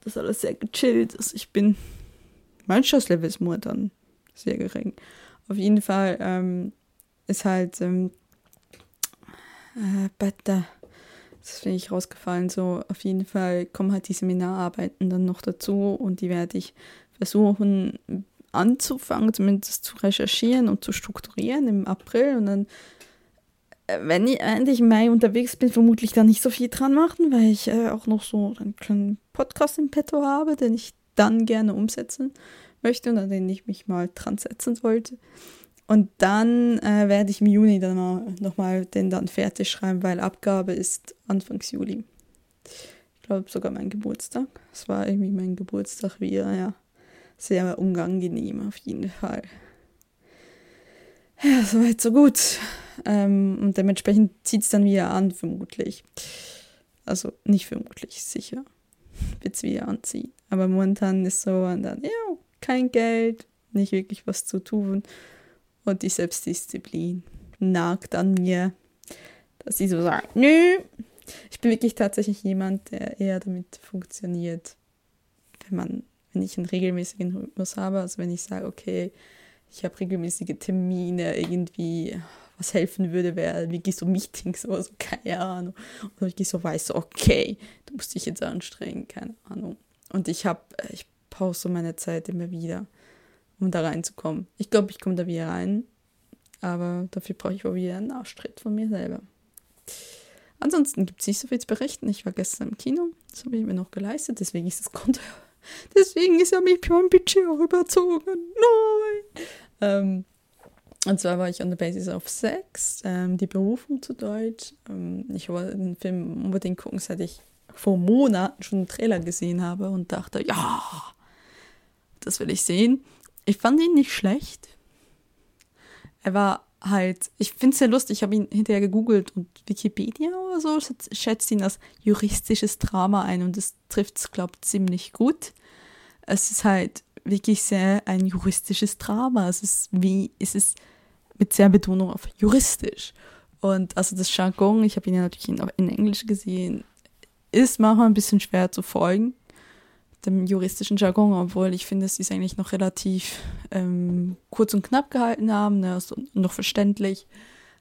Das ist alles sehr gechillt. Also ich bin, mein Stresslevel ist momentan sehr gering. Auf jeden Fall ähm, ist halt ähm, äh, Beta, das finde ich rausgefallen. So, auf jeden Fall kommen halt die Seminararbeiten dann noch dazu und die werde ich versuchen anzufangen, zumindest zu recherchieren und zu strukturieren im April und dann wenn ich endlich im Mai unterwegs bin, vermutlich da nicht so viel dran machen, weil ich äh, auch noch so einen kleinen Podcast im Petto habe, den ich dann gerne umsetzen möchte und an den ich mich mal dran setzen wollte. Und dann äh, werde ich im Juni dann mal, nochmal den dann fertig schreiben, weil Abgabe ist Anfangs Juli. Ich glaube sogar mein Geburtstag. Es war irgendwie mein Geburtstag wieder, ja. Sehr unangenehm auf jeden Fall. Ja, soweit, so gut. Ähm, und dementsprechend zieht es dann wieder an, vermutlich. Also nicht vermutlich, sicher wird es wieder anziehen. Aber momentan ist so, und dann, ja, kein Geld, nicht wirklich was zu tun. Und die Selbstdisziplin nagt an mir, dass sie so sagt, nö. Ich bin wirklich tatsächlich jemand, der eher damit funktioniert, wenn man, wenn ich einen regelmäßigen Rhythmus habe, also wenn ich sage, okay, ich habe regelmäßige Termine, irgendwie was helfen würde, wäre wirklich so Meetings oder so, keine Ahnung. Und wirklich so weiß, okay, du musst dich jetzt anstrengen, keine Ahnung. Und ich habe, ich pause meine Zeit immer wieder, um da reinzukommen. Ich glaube, ich komme da wieder rein, aber dafür brauche ich auch wieder einen Arschtritt von mir selber. Ansonsten gibt es nicht so viel zu berichten. Ich war gestern im Kino, das habe ich mir noch geleistet, deswegen ist das Konto Deswegen ist mich mein Budget auch überzogen. Nein. Ähm, und zwar war ich on the basis of sex, ähm, die Berufung zu Deutsch. Ähm, ich wollte den Film unbedingt gucken, seit ich vor Monaten schon einen Trailer gesehen habe und dachte, ja, das will ich sehen. Ich fand ihn nicht schlecht. Er war halt, ich finde es sehr lustig, ich habe ihn hinterher gegoogelt und Wikipedia oder so schätzt ihn als juristisches Drama ein und das trifft es, glaube ich, ziemlich gut. Es ist halt wirklich sehr ein juristisches Drama. Es ist wie, es ist mit sehr Betonung auf juristisch. Und also das Jargon, ich habe ihn ja natürlich in, in Englisch gesehen, ist manchmal ein bisschen schwer zu folgen, dem juristischen Jargon, obwohl ich finde, sie es eigentlich noch relativ ähm, kurz und knapp gehalten haben, ne, also noch verständlich.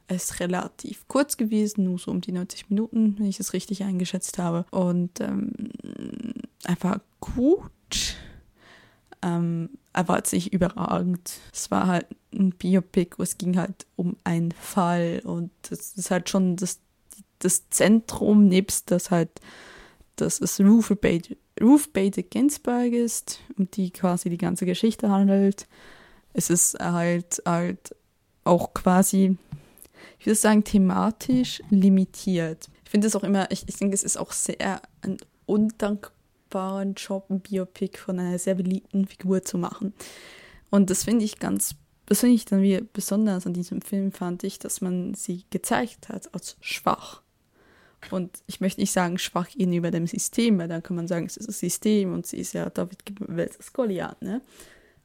Es ist relativ kurz gewesen, nur so um die 90 Minuten, wenn ich es richtig eingeschätzt habe. Und ähm, einfach gut ähm, er war jetzt nicht überragend. Es war halt ein Biopic, es ging halt um einen Fall und das ist halt schon das, das Zentrum, nebst das halt, dass es Ruth Bader, Ruth Bader Ginsburg ist, um die quasi die ganze Geschichte handelt. Es ist halt halt auch quasi, ich würde sagen, thematisch limitiert. Ich finde es auch immer, ich, ich denke, es ist auch sehr ein undankbar dankbaren Job, ein Biopic von einer sehr beliebten Figur zu machen. Und das finde ich ganz, das finde ich dann wie besonders an diesem Film, fand ich, dass man sie gezeigt hat als schwach. Und ich möchte nicht sagen schwach gegenüber dem System, weil dann kann man sagen, es ist das System und sie ist ja David versus Goliath, ne?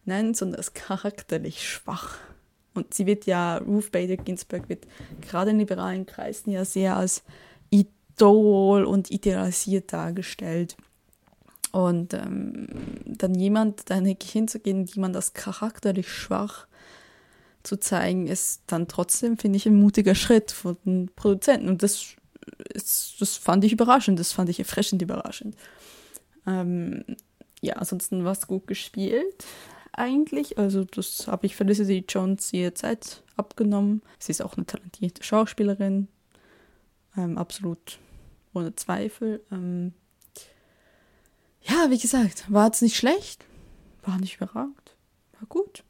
Nein, sondern als charakterlich schwach. Und sie wird ja, Ruth Bader Ginsburg wird gerade in liberalen Kreisen ja sehr als Idol und idealisiert dargestellt. Und ähm, dann jemand, dann hinzugehen, jemand das charakterlich schwach zu zeigen, ist dann trotzdem, finde ich, ein mutiger Schritt von den Produzenten. Und das, ist, das fand ich überraschend, das fand ich erfrischend überraschend. Ähm, ja, ansonsten war es gut gespielt, eigentlich. Also, das habe ich Felicity Jones ihr Zeit abgenommen. Sie ist auch eine talentierte Schauspielerin. Ähm, absolut ohne Zweifel. Ähm, ja, wie gesagt, war es nicht schlecht, war nicht überragend, war gut.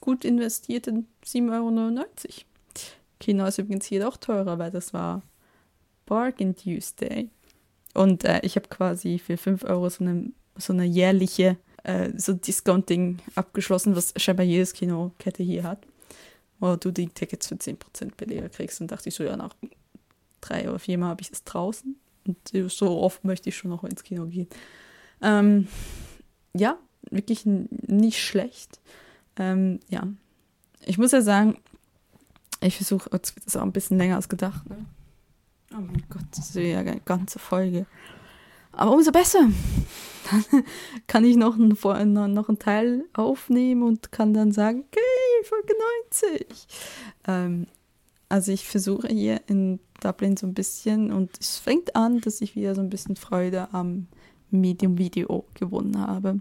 Gut investiert in 7,99 Euro. Kino ist übrigens hier auch teurer, weil das war Bargain Tuesday. Und äh, ich habe quasi für 5 Euro so eine, so eine jährliche äh, so Discounting abgeschlossen, was scheinbar jedes Kinokette hier hat. Wo du die Tickets für 10% billiger kriegst. Und dachte ich so, ja, nach drei oder vier Mal habe ich es draußen. Und so oft möchte ich schon noch ins Kino gehen. Ähm, ja, wirklich nicht schlecht. Ähm, ja, ich muss ja sagen, ich versuche, jetzt wird es auch ein bisschen länger als gedacht. Ne? Oh mein Gott, das ist ja eine ganze Folge. Aber umso besser. Dann kann ich noch einen, noch einen Teil aufnehmen und kann dann sagen, okay, Folge 90. Ähm, also ich versuche hier in Dublin so ein bisschen und es fängt an, dass ich wieder so ein bisschen Freude am Medium Video gewonnen habe.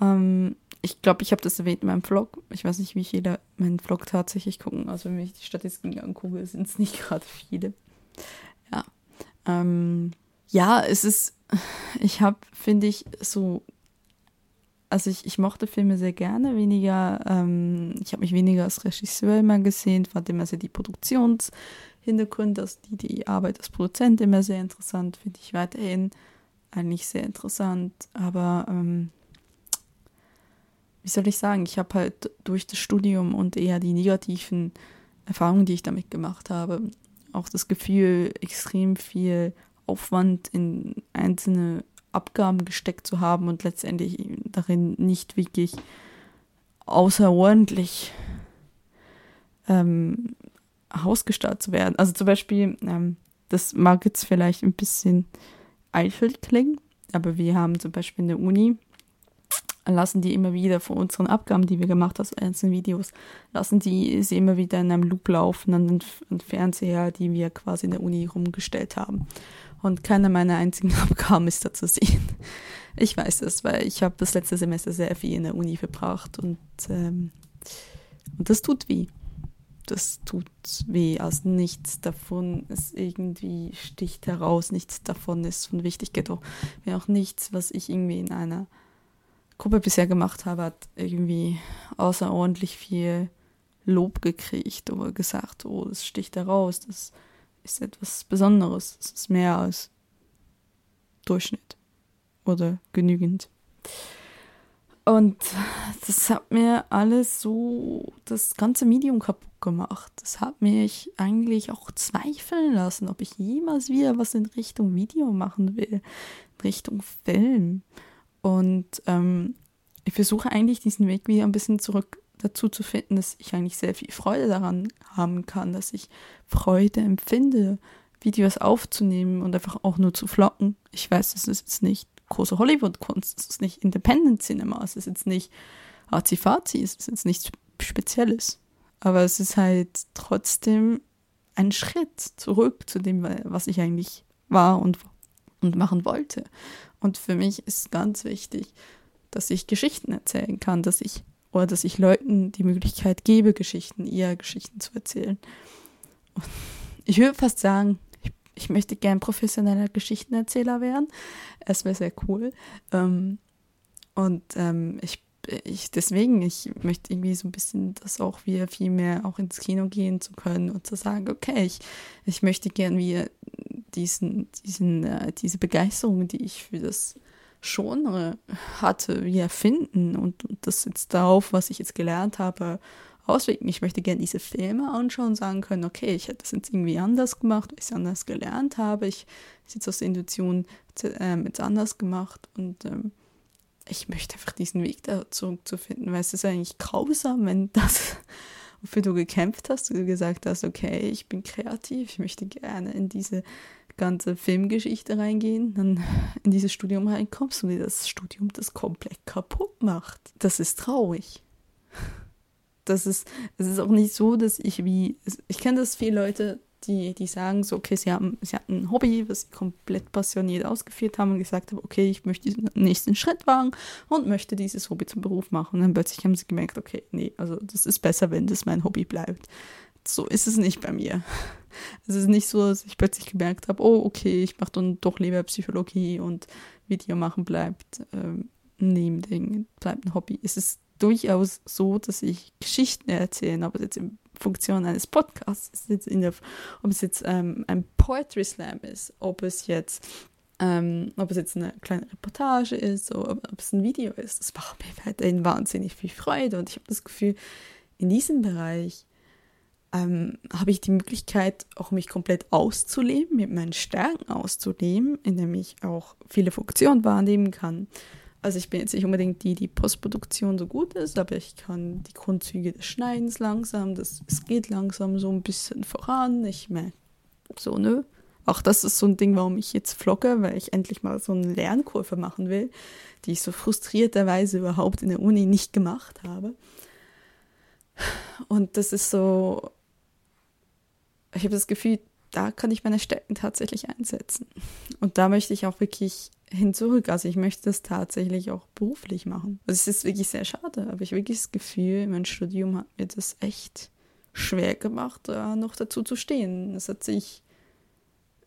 Ähm, ich glaube, ich habe das erwähnt in meinem Vlog. Ich weiß nicht, wie viele meinen Vlog tatsächlich gucken. Also wenn ich die Statistiken angucke, sind es nicht gerade viele. Ja. Ähm, ja, es ist, ich habe, finde ich, so, also ich, ich mochte Filme sehr gerne, weniger, ähm, ich habe mich weniger als Regisseur immer gesehen, fand immer sehr die Produktionshintergründe, also die, die Arbeit als Produzent immer sehr interessant, finde ich weiterhin eigentlich sehr interessant, aber ähm, wie soll ich sagen, ich habe halt durch das Studium und eher die negativen Erfahrungen, die ich damit gemacht habe, auch das Gefühl, extrem viel Aufwand in einzelne Abgaben gesteckt zu haben und letztendlich darin nicht wirklich außerordentlich ähm, ausgestattet zu werden. Also zum Beispiel, ähm, das mag jetzt vielleicht ein bisschen eitel klingen, aber wir haben zum Beispiel in der Uni lassen die immer wieder von unseren Abgaben, die wir gemacht haben, einzelnen Videos, lassen die sie immer wieder in einem Loop laufen an den, Fernseher, die wir quasi in der Uni rumgestellt haben. Und keine meiner einzigen Abgaben ist da zu sehen. Ich weiß das, weil ich habe das letzte Semester sehr viel in der Uni verbracht und, ähm, und das tut weh. Das tut weh. Also nichts davon ist irgendwie sticht heraus, nichts davon ist von Wichtigkeit. Auch, auch nichts, was ich irgendwie in einer Gruppe bisher gemacht habe, hat irgendwie außerordentlich viel Lob gekriegt oder gesagt, oh, das sticht heraus, das ist etwas Besonderes, das ist mehr als Durchschnitt oder genügend. Und das hat mir alles so das ganze Medium kaputt gemacht. Das hat mich eigentlich auch zweifeln lassen, ob ich jemals wieder was in Richtung Video machen will, in Richtung Film. Und ähm, ich versuche eigentlich diesen Weg wieder ein bisschen zurück dazu zu finden, dass ich eigentlich sehr viel Freude daran haben kann, dass ich Freude empfinde, Videos aufzunehmen und einfach auch nur zu flocken. Ich weiß, das ist jetzt nicht große Hollywood-Kunst, es ist nicht Independent Cinema, es ist jetzt nicht Azi-Fazi, es ist jetzt nichts Spezielles. Aber es ist halt trotzdem ein Schritt zurück zu dem, was ich eigentlich war und, und machen wollte. Und für mich ist ganz wichtig, dass ich Geschichten erzählen kann, dass ich oder dass ich Leuten die Möglichkeit gebe, Geschichten, ihr Geschichten zu erzählen. Und ich würde fast sagen, ich, ich möchte gern professioneller Geschichtenerzähler werden. Es wäre sehr cool. Ähm, und ähm, ich, ich deswegen, ich möchte irgendwie so ein bisschen das auch wieder viel mehr auch ins Kino gehen zu können und zu sagen, okay, ich, ich möchte gern wieder diesen, diesen, äh, diese Begeisterung, die ich für das Genre hatte, wie erfinden und, und das jetzt darauf, was ich jetzt gelernt habe, auswirken. Ich möchte gerne diese Filme anschauen und sagen können, okay, ich hätte das jetzt irgendwie anders gemacht, weil ich es anders gelernt habe. Ich sitze aus der Intuition äh, jetzt anders gemacht und ähm, ich möchte einfach diesen Weg da zurückzufinden, weil es ist eigentlich grausam, wenn das, wofür du gekämpft hast, du gesagt hast, okay, ich bin kreativ, ich möchte gerne in diese ganze Filmgeschichte reingehen, dann in dieses Studium reinkommst und dir das Studium das komplett kaputt macht. Das ist traurig. Das ist, es ist auch nicht so, dass ich wie, ich kenne das viele Leute, die, die sagen so, okay, sie haben, sie hatten ein Hobby, was sie komplett passioniert ausgeführt haben und gesagt haben, okay, ich möchte diesen nächsten Schritt wagen und möchte dieses Hobby zum Beruf machen. Und dann plötzlich haben sie gemerkt, okay, nee, also das ist besser, wenn das mein Hobby bleibt. So ist es nicht bei mir. Es ist nicht so, dass ich plötzlich gemerkt habe, oh, okay, ich mache dann doch lieber Psychologie und Video machen bleibt ähm, ein Nebending, bleibt ein Hobby. Es ist durchaus so, dass ich Geschichten erzähle, aber jetzt in Funktion eines Podcasts ist, der, ob es jetzt ähm, ein Poetry Slam ist, ob es jetzt ähm, ob es jetzt eine kleine Reportage ist oder ob, ob es ein Video ist, das macht mir weiterhin wahnsinnig viel Freude und ich habe das Gefühl, in diesem Bereich ähm, habe ich die Möglichkeit, auch mich komplett auszuleben, mit meinen Stärken auszuleben, indem ich auch viele Funktionen wahrnehmen kann. Also ich bin jetzt nicht unbedingt die, die Postproduktion so gut ist, aber ich kann die Grundzüge des Schneidens langsam, das, es geht langsam so ein bisschen voran. Ich merke so, nö. Auch das ist so ein Ding, warum ich jetzt vlogge, weil ich endlich mal so eine Lernkurve machen will, die ich so frustrierterweise überhaupt in der Uni nicht gemacht habe. Und das ist so, ich habe das Gefühl, da kann ich meine Stärken tatsächlich einsetzen. Und da möchte ich auch wirklich hin zurück. Also ich möchte das tatsächlich auch beruflich machen. Also es ist wirklich sehr schade, aber ich wirklich das Gefühl, mein Studium hat mir das echt schwer gemacht, da noch dazu zu stehen. Es hat sich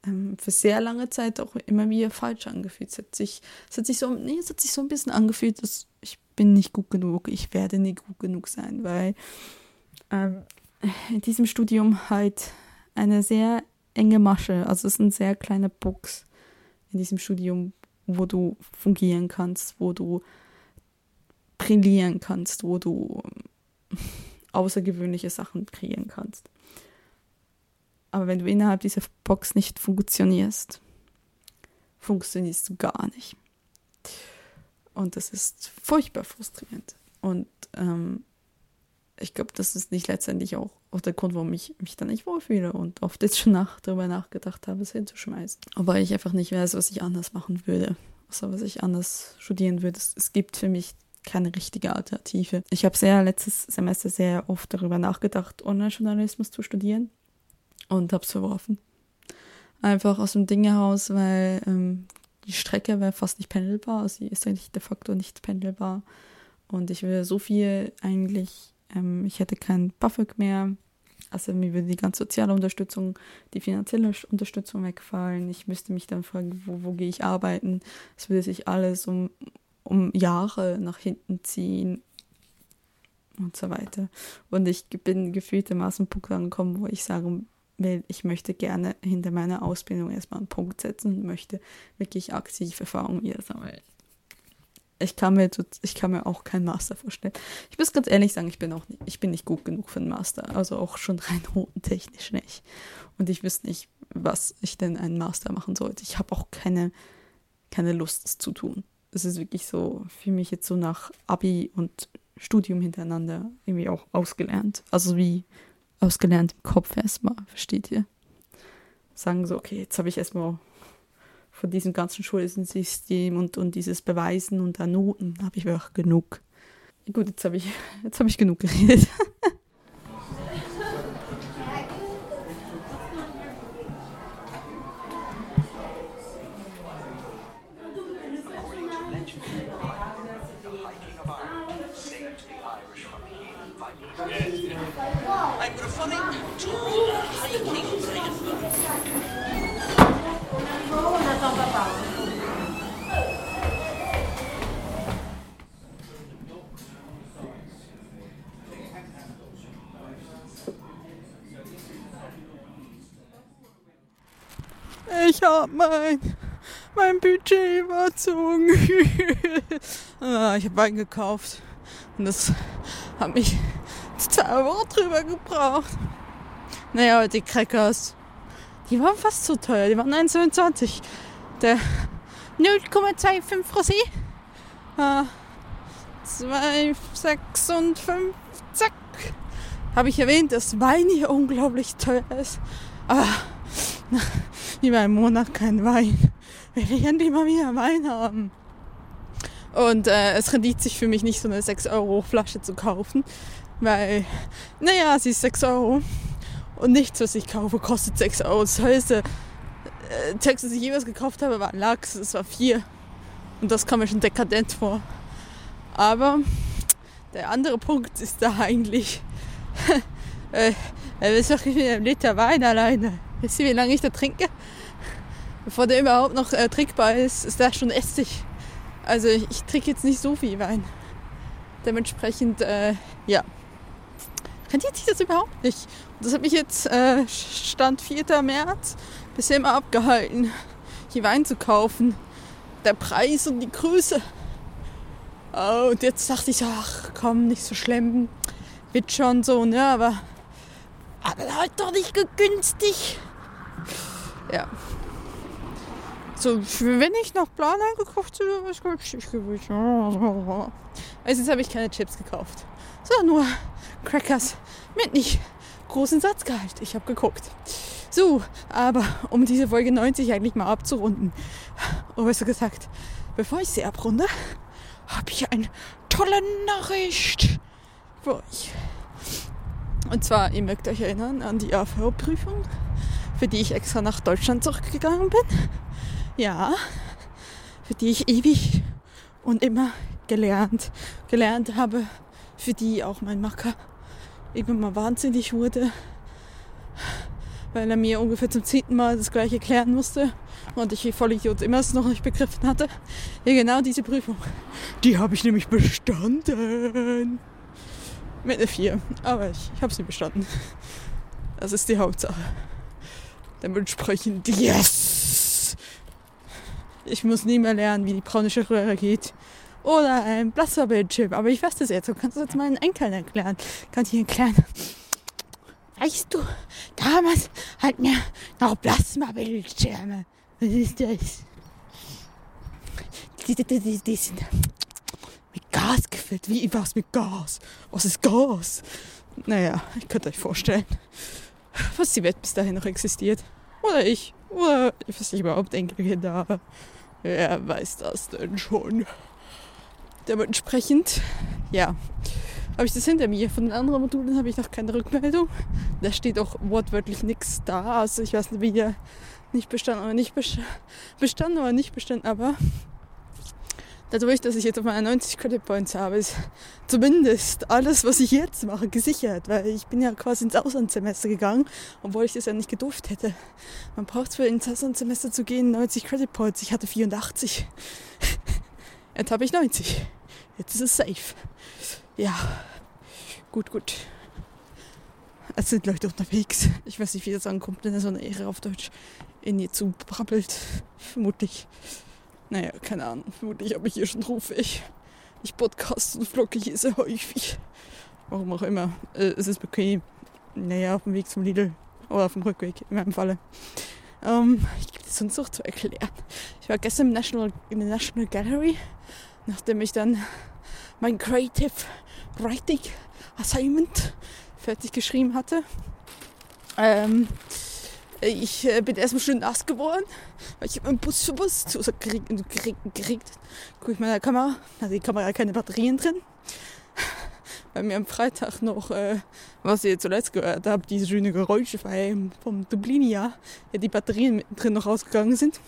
ähm, für sehr lange Zeit auch immer wieder falsch angefühlt. Es hat sich, es hat sich so, nee, es hat sich so ein bisschen angefühlt, dass ich bin nicht gut genug, ich werde nicht gut genug sein, weil ähm, in diesem Studium halt eine sehr enge Masche, also es ist ein sehr kleiner Box in diesem Studium, wo du fungieren kannst, wo du brillieren kannst, wo du außergewöhnliche Sachen kreieren kannst. Aber wenn du innerhalb dieser Box nicht funktionierst, funktionierst du gar nicht. Und das ist furchtbar frustrierend. Und ähm, ich glaube, das ist nicht letztendlich auch, auch der Grund, warum ich mich da nicht wohlfühle und oft jetzt schon nach, darüber nachgedacht habe, es hinzuschmeißen. Aber ich einfach nicht weiß, was ich anders machen würde. Also was ich anders studieren würde. Es, es gibt für mich keine richtige Alternative. Ich habe sehr letztes Semester sehr oft darüber nachgedacht, Online-Journalismus zu studieren und habe es verworfen. Einfach aus dem Ding heraus, weil ähm, die Strecke wäre fast nicht pendelbar. Sie ist eigentlich de facto nicht pendelbar. Und ich will so viel eigentlich ähm, ich hätte keinen BAföG mehr. Also mir würde die ganze soziale Unterstützung, die finanzielle Unterstützung wegfallen. Ich müsste mich dann fragen, wo, wo gehe ich arbeiten? Es würde sich alles um, um Jahre nach hinten ziehen und so weiter. Und ich bin gefühltermaßen Punkt angekommen, wo ich sagen will, ich möchte gerne hinter meiner Ausbildung erstmal einen Punkt setzen und möchte wirklich aktiv Erfahrungen wieder sammeln ich kann mir, ich kann mir auch keinen Master vorstellen. Ich muss ganz ehrlich sagen, ich bin auch nicht, ich bin nicht gut genug für einen Master. Also auch schon rein notentechnisch nicht. Und ich wüsste nicht, was ich denn einen Master machen sollte. Ich habe auch keine, keine Lust, das zu tun. Es ist wirklich so, für mich jetzt so nach Abi und Studium hintereinander irgendwie auch ausgelernt. Also wie ausgelernt im Kopf erstmal, versteht ihr? Sagen so, okay, jetzt habe ich erstmal von diesem ganzen Schulsystem und, und dieses Beweisen und der Noten habe ich wirklich genug. Gut, jetzt habe ich, hab ich genug geredet. I'm referring to hiking hab mein, mein Budget überzogen. Ah, ich habe Wein gekauft und das hat mich zwei Wochen drüber gebraucht. Naja, die Crackers, die waren fast so teuer. Die waren 1,27. Der 0,25 Rosé. Äh, 2,56. Zack. Habe ich erwähnt, dass Wein hier unglaublich teuer ist. Aber über einen Monat kein Wein. Will ich endlich mal wieder Wein haben. Und äh, es rendiert sich für mich nicht, so eine 6 Euro Flasche zu kaufen. Weil, naja, sie ist 6 Euro. Und nichts, was ich kaufe, kostet 6 Euro. Das heißt, äh, Text, das ich jemals gekauft habe, war Lachs. Es war 4. Und das kam mir schon dekadent vor. Aber der andere Punkt ist da eigentlich. äh, wisst ihr, ich bin ein Liter Wein alleine. Wisst ihr, wie lange ich da trinke? Bevor der überhaupt noch äh, trinkbar ist, ist da schon Essig. Also ich, ich trinke jetzt nicht so viel Wein. Dementsprechend, äh, ja, rentiert sich das überhaupt nicht. Und das hat mich jetzt, äh, Stand 4. März, bisher immer abgehalten, hier Wein zu kaufen. Der Preis und die Größe. Oh, und jetzt dachte ich, ach komm, nicht so schlimm. Wird schon so, ne? Aber, aber halt doch nicht günstig. Ja. So, wenn ich noch Plan eingekauft hätte, wäre es günstig gewesen. Meistens habe ich keine Chips gekauft. Sondern nur Crackers mit nicht großen Satzgehalt. Ich habe geguckt. So, aber um diese Folge 90 eigentlich mal abzurunden, oder besser gesagt, bevor ich sie abrunde, habe ich eine tolle Nachricht für euch. Und zwar, ihr mögt euch erinnern an die AV-Prüfung, für die ich extra nach Deutschland zurückgegangen bin. Ja, für die ich ewig und immer gelernt, gelernt habe, für die auch mein Macker irgendwann mal wahnsinnig wurde, weil er mir ungefähr zum zehnten Mal das gleiche erklären musste und ich wie Vollidiot immer es noch nicht begriffen hatte. Ja, genau diese Prüfung. Die habe ich nämlich bestanden. Mit einer 4. Aber ich, ich habe sie bestanden. Das ist die Hauptsache. Dementsprechend, yes! Ich muss nie mehr lernen, wie die braunische Röhre geht. Oder ein Plasmabildschirm. Aber ich weiß das jetzt. Du kannst jetzt meinen Enkeln erklären. Kann ich erklären. Weißt du, damals hatten wir noch Plasmabildschirme. Was ist das? Die, die, die, die sind Gas gefüllt. Wie was mit Gas? Was ist Gas? Naja, ich könnte euch vorstellen, was die Welt bis dahin noch existiert. Oder ich. Oder ich weiß nicht überhaupt Enkelkinder habe. Wer weiß das denn schon? Dementsprechend, ja, habe ich das hinter mir. Von den anderen Modulen habe ich noch keine Rückmeldung. Da steht auch wortwörtlich nichts da. Also ich weiß nicht, wie der nicht bestanden oder nicht bestanden oder nicht bestanden, aber dadurch, dass ich jetzt auf meine 90 Credit Points habe, ist zumindest alles, was ich jetzt mache, gesichert, weil ich bin ja quasi ins Auslandssemester gegangen, obwohl ich das ja nicht gedurft hätte. Man braucht für ins Auslandssemester zu gehen 90 Credit Points. Ich hatte 84. Jetzt habe ich 90. Jetzt ist es safe. Ja, gut, gut. Es sind Leute unterwegs. Ich weiß nicht, wie das ankommt, wenn er so eine Ehre auf Deutsch in ihr zu brabbelt. Vermutlich. Naja, keine Ahnung. Vermutlich habe ich hier schon rufig. Ich podcast und vlogge hier sehr häufig. Warum auch immer. Äh, es ist bequem. Naja, auf dem Weg zum Lidl. Oder auf dem Rückweg, in meinem Falle. Ähm, ich gebe das sonst noch zu erklären. Ich war gestern im National, in der National Gallery, nachdem ich dann mein Creative Writing Assignment fertig geschrieben hatte. Ähm, ich äh, bin erstmal schön nass geworden, weil ich habe einen Bus für Bus zu geregnet. geregnet. Gucke ich meine Kamera, da hat die Kamera keine Batterien drin. Weil mir am Freitag noch, äh, was ihr zuletzt gehört habt, diese schöne Geräusche vom Dublinia, ja, die Batterien mittendrin noch rausgegangen sind.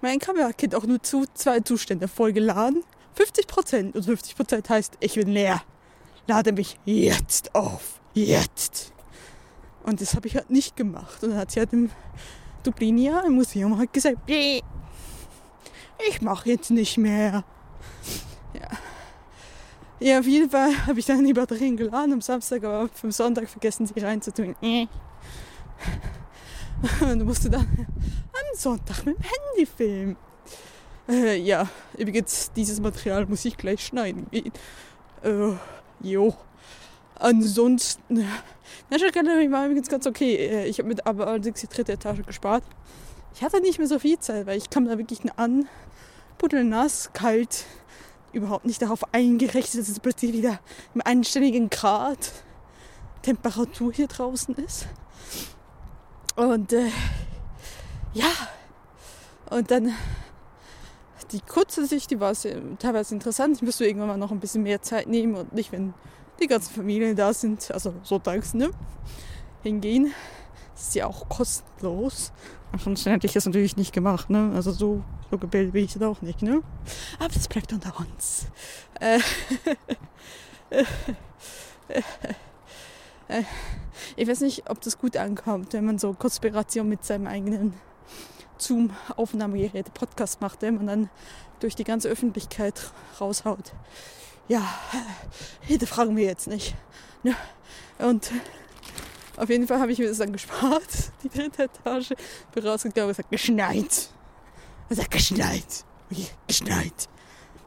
Mein Kamera kennt auch nur zu zwei Zustände voll geladen 50 Prozent. Und 50 Prozent heißt, ich bin leer. Lade mich jetzt auf. Jetzt. Und das habe ich halt nicht gemacht. Und dann hat sie halt im Dublinia im Museum halt gesagt, ich mache jetzt nicht mehr. Ja. Ja, auf jeden Fall habe ich dann die Batterien geladen am Samstag, aber vom Sonntag vergessen sie reinzutun. Und musste dann am Sonntag mit dem Handy filmen. Äh, ja, übrigens, dieses Material muss ich gleich schneiden. Äh, jo. Ansonsten, National Gallery war übrigens ganz okay. Äh, ich habe mit aber allerdings die dritte Etage gespart. Ich hatte nicht mehr so viel Zeit, weil ich kam da wirklich an, nass, kalt, überhaupt nicht darauf eingerechnet, dass es plötzlich wieder im einstelligen Grad Temperatur hier draußen ist. Und äh, ja, und dann die kurze Sicht, die war teilweise interessant. Ich müsste irgendwann mal noch ein bisschen mehr Zeit nehmen und nicht, wenn die ganzen Familien da sind, also sonntags, ne? Hingehen. Das ist ja auch kostenlos. Ansonsten hätte ich das natürlich nicht gemacht, ne? Also so, so gebildet bin ich das auch nicht, ne? Aber das bleibt unter uns. Äh, ich weiß nicht, ob das gut ankommt, wenn man so Konspiration mit seinem eigenen Zoom-Aufnahmegeräte Podcast macht, den man dann durch die ganze Öffentlichkeit raushaut. Ja, hinterfragen wir jetzt nicht. Ne? Und auf jeden Fall habe ich mir das dann gespart, die dritte Etage. Bin rausgegangen und gesagt, geschneit. Er sagt, geschneit. Wie, geschneit.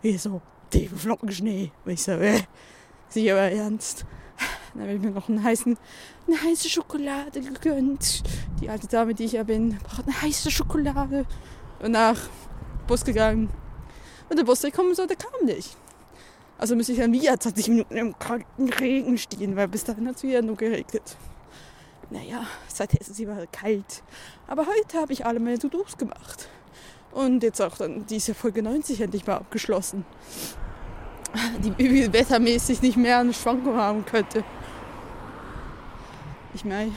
Wie so, tiefe Flocken Schnee. Und ich so, äh, sicher aber ernst. Dann habe ich mir noch einen heißen, eine heiße Schokolade gegönnt. Die alte Dame, die ich ja bin, braucht eine heiße Schokolade. Und nach Bus gegangen. Und der Bus, der kommen soll, der kam nicht. Also muss ich dann wieder 20 Minuten im kalten Regen stehen, weil bis dahin hat es wieder nur geregnet. Naja, seither ist es immer kalt. Aber heute habe ich alle meine To-Dos gemacht. Und jetzt auch dann diese Folge 90 endlich mal abgeschlossen. Die wettermäßig nicht mehr eine Schwankung haben könnte. Ich meine,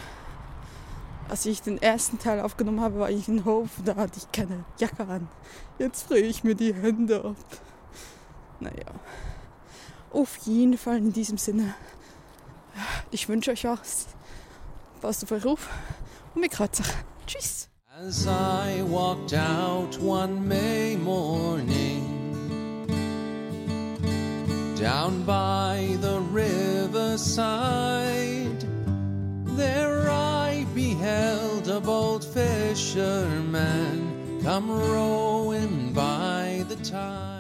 als ich den ersten Teil aufgenommen habe, war ich in Hof, da hatte ich keine Jacke an. Jetzt friere ich mir die Hände ab. Naja. Auf jeden Fall in diesem Sinne. Ich wünsche euch was. Passt auf euch auf und mir kreuzt Tschüss. As I walked out one May morning Down by the riverside There I beheld a bold fisherman Come rowing by the tide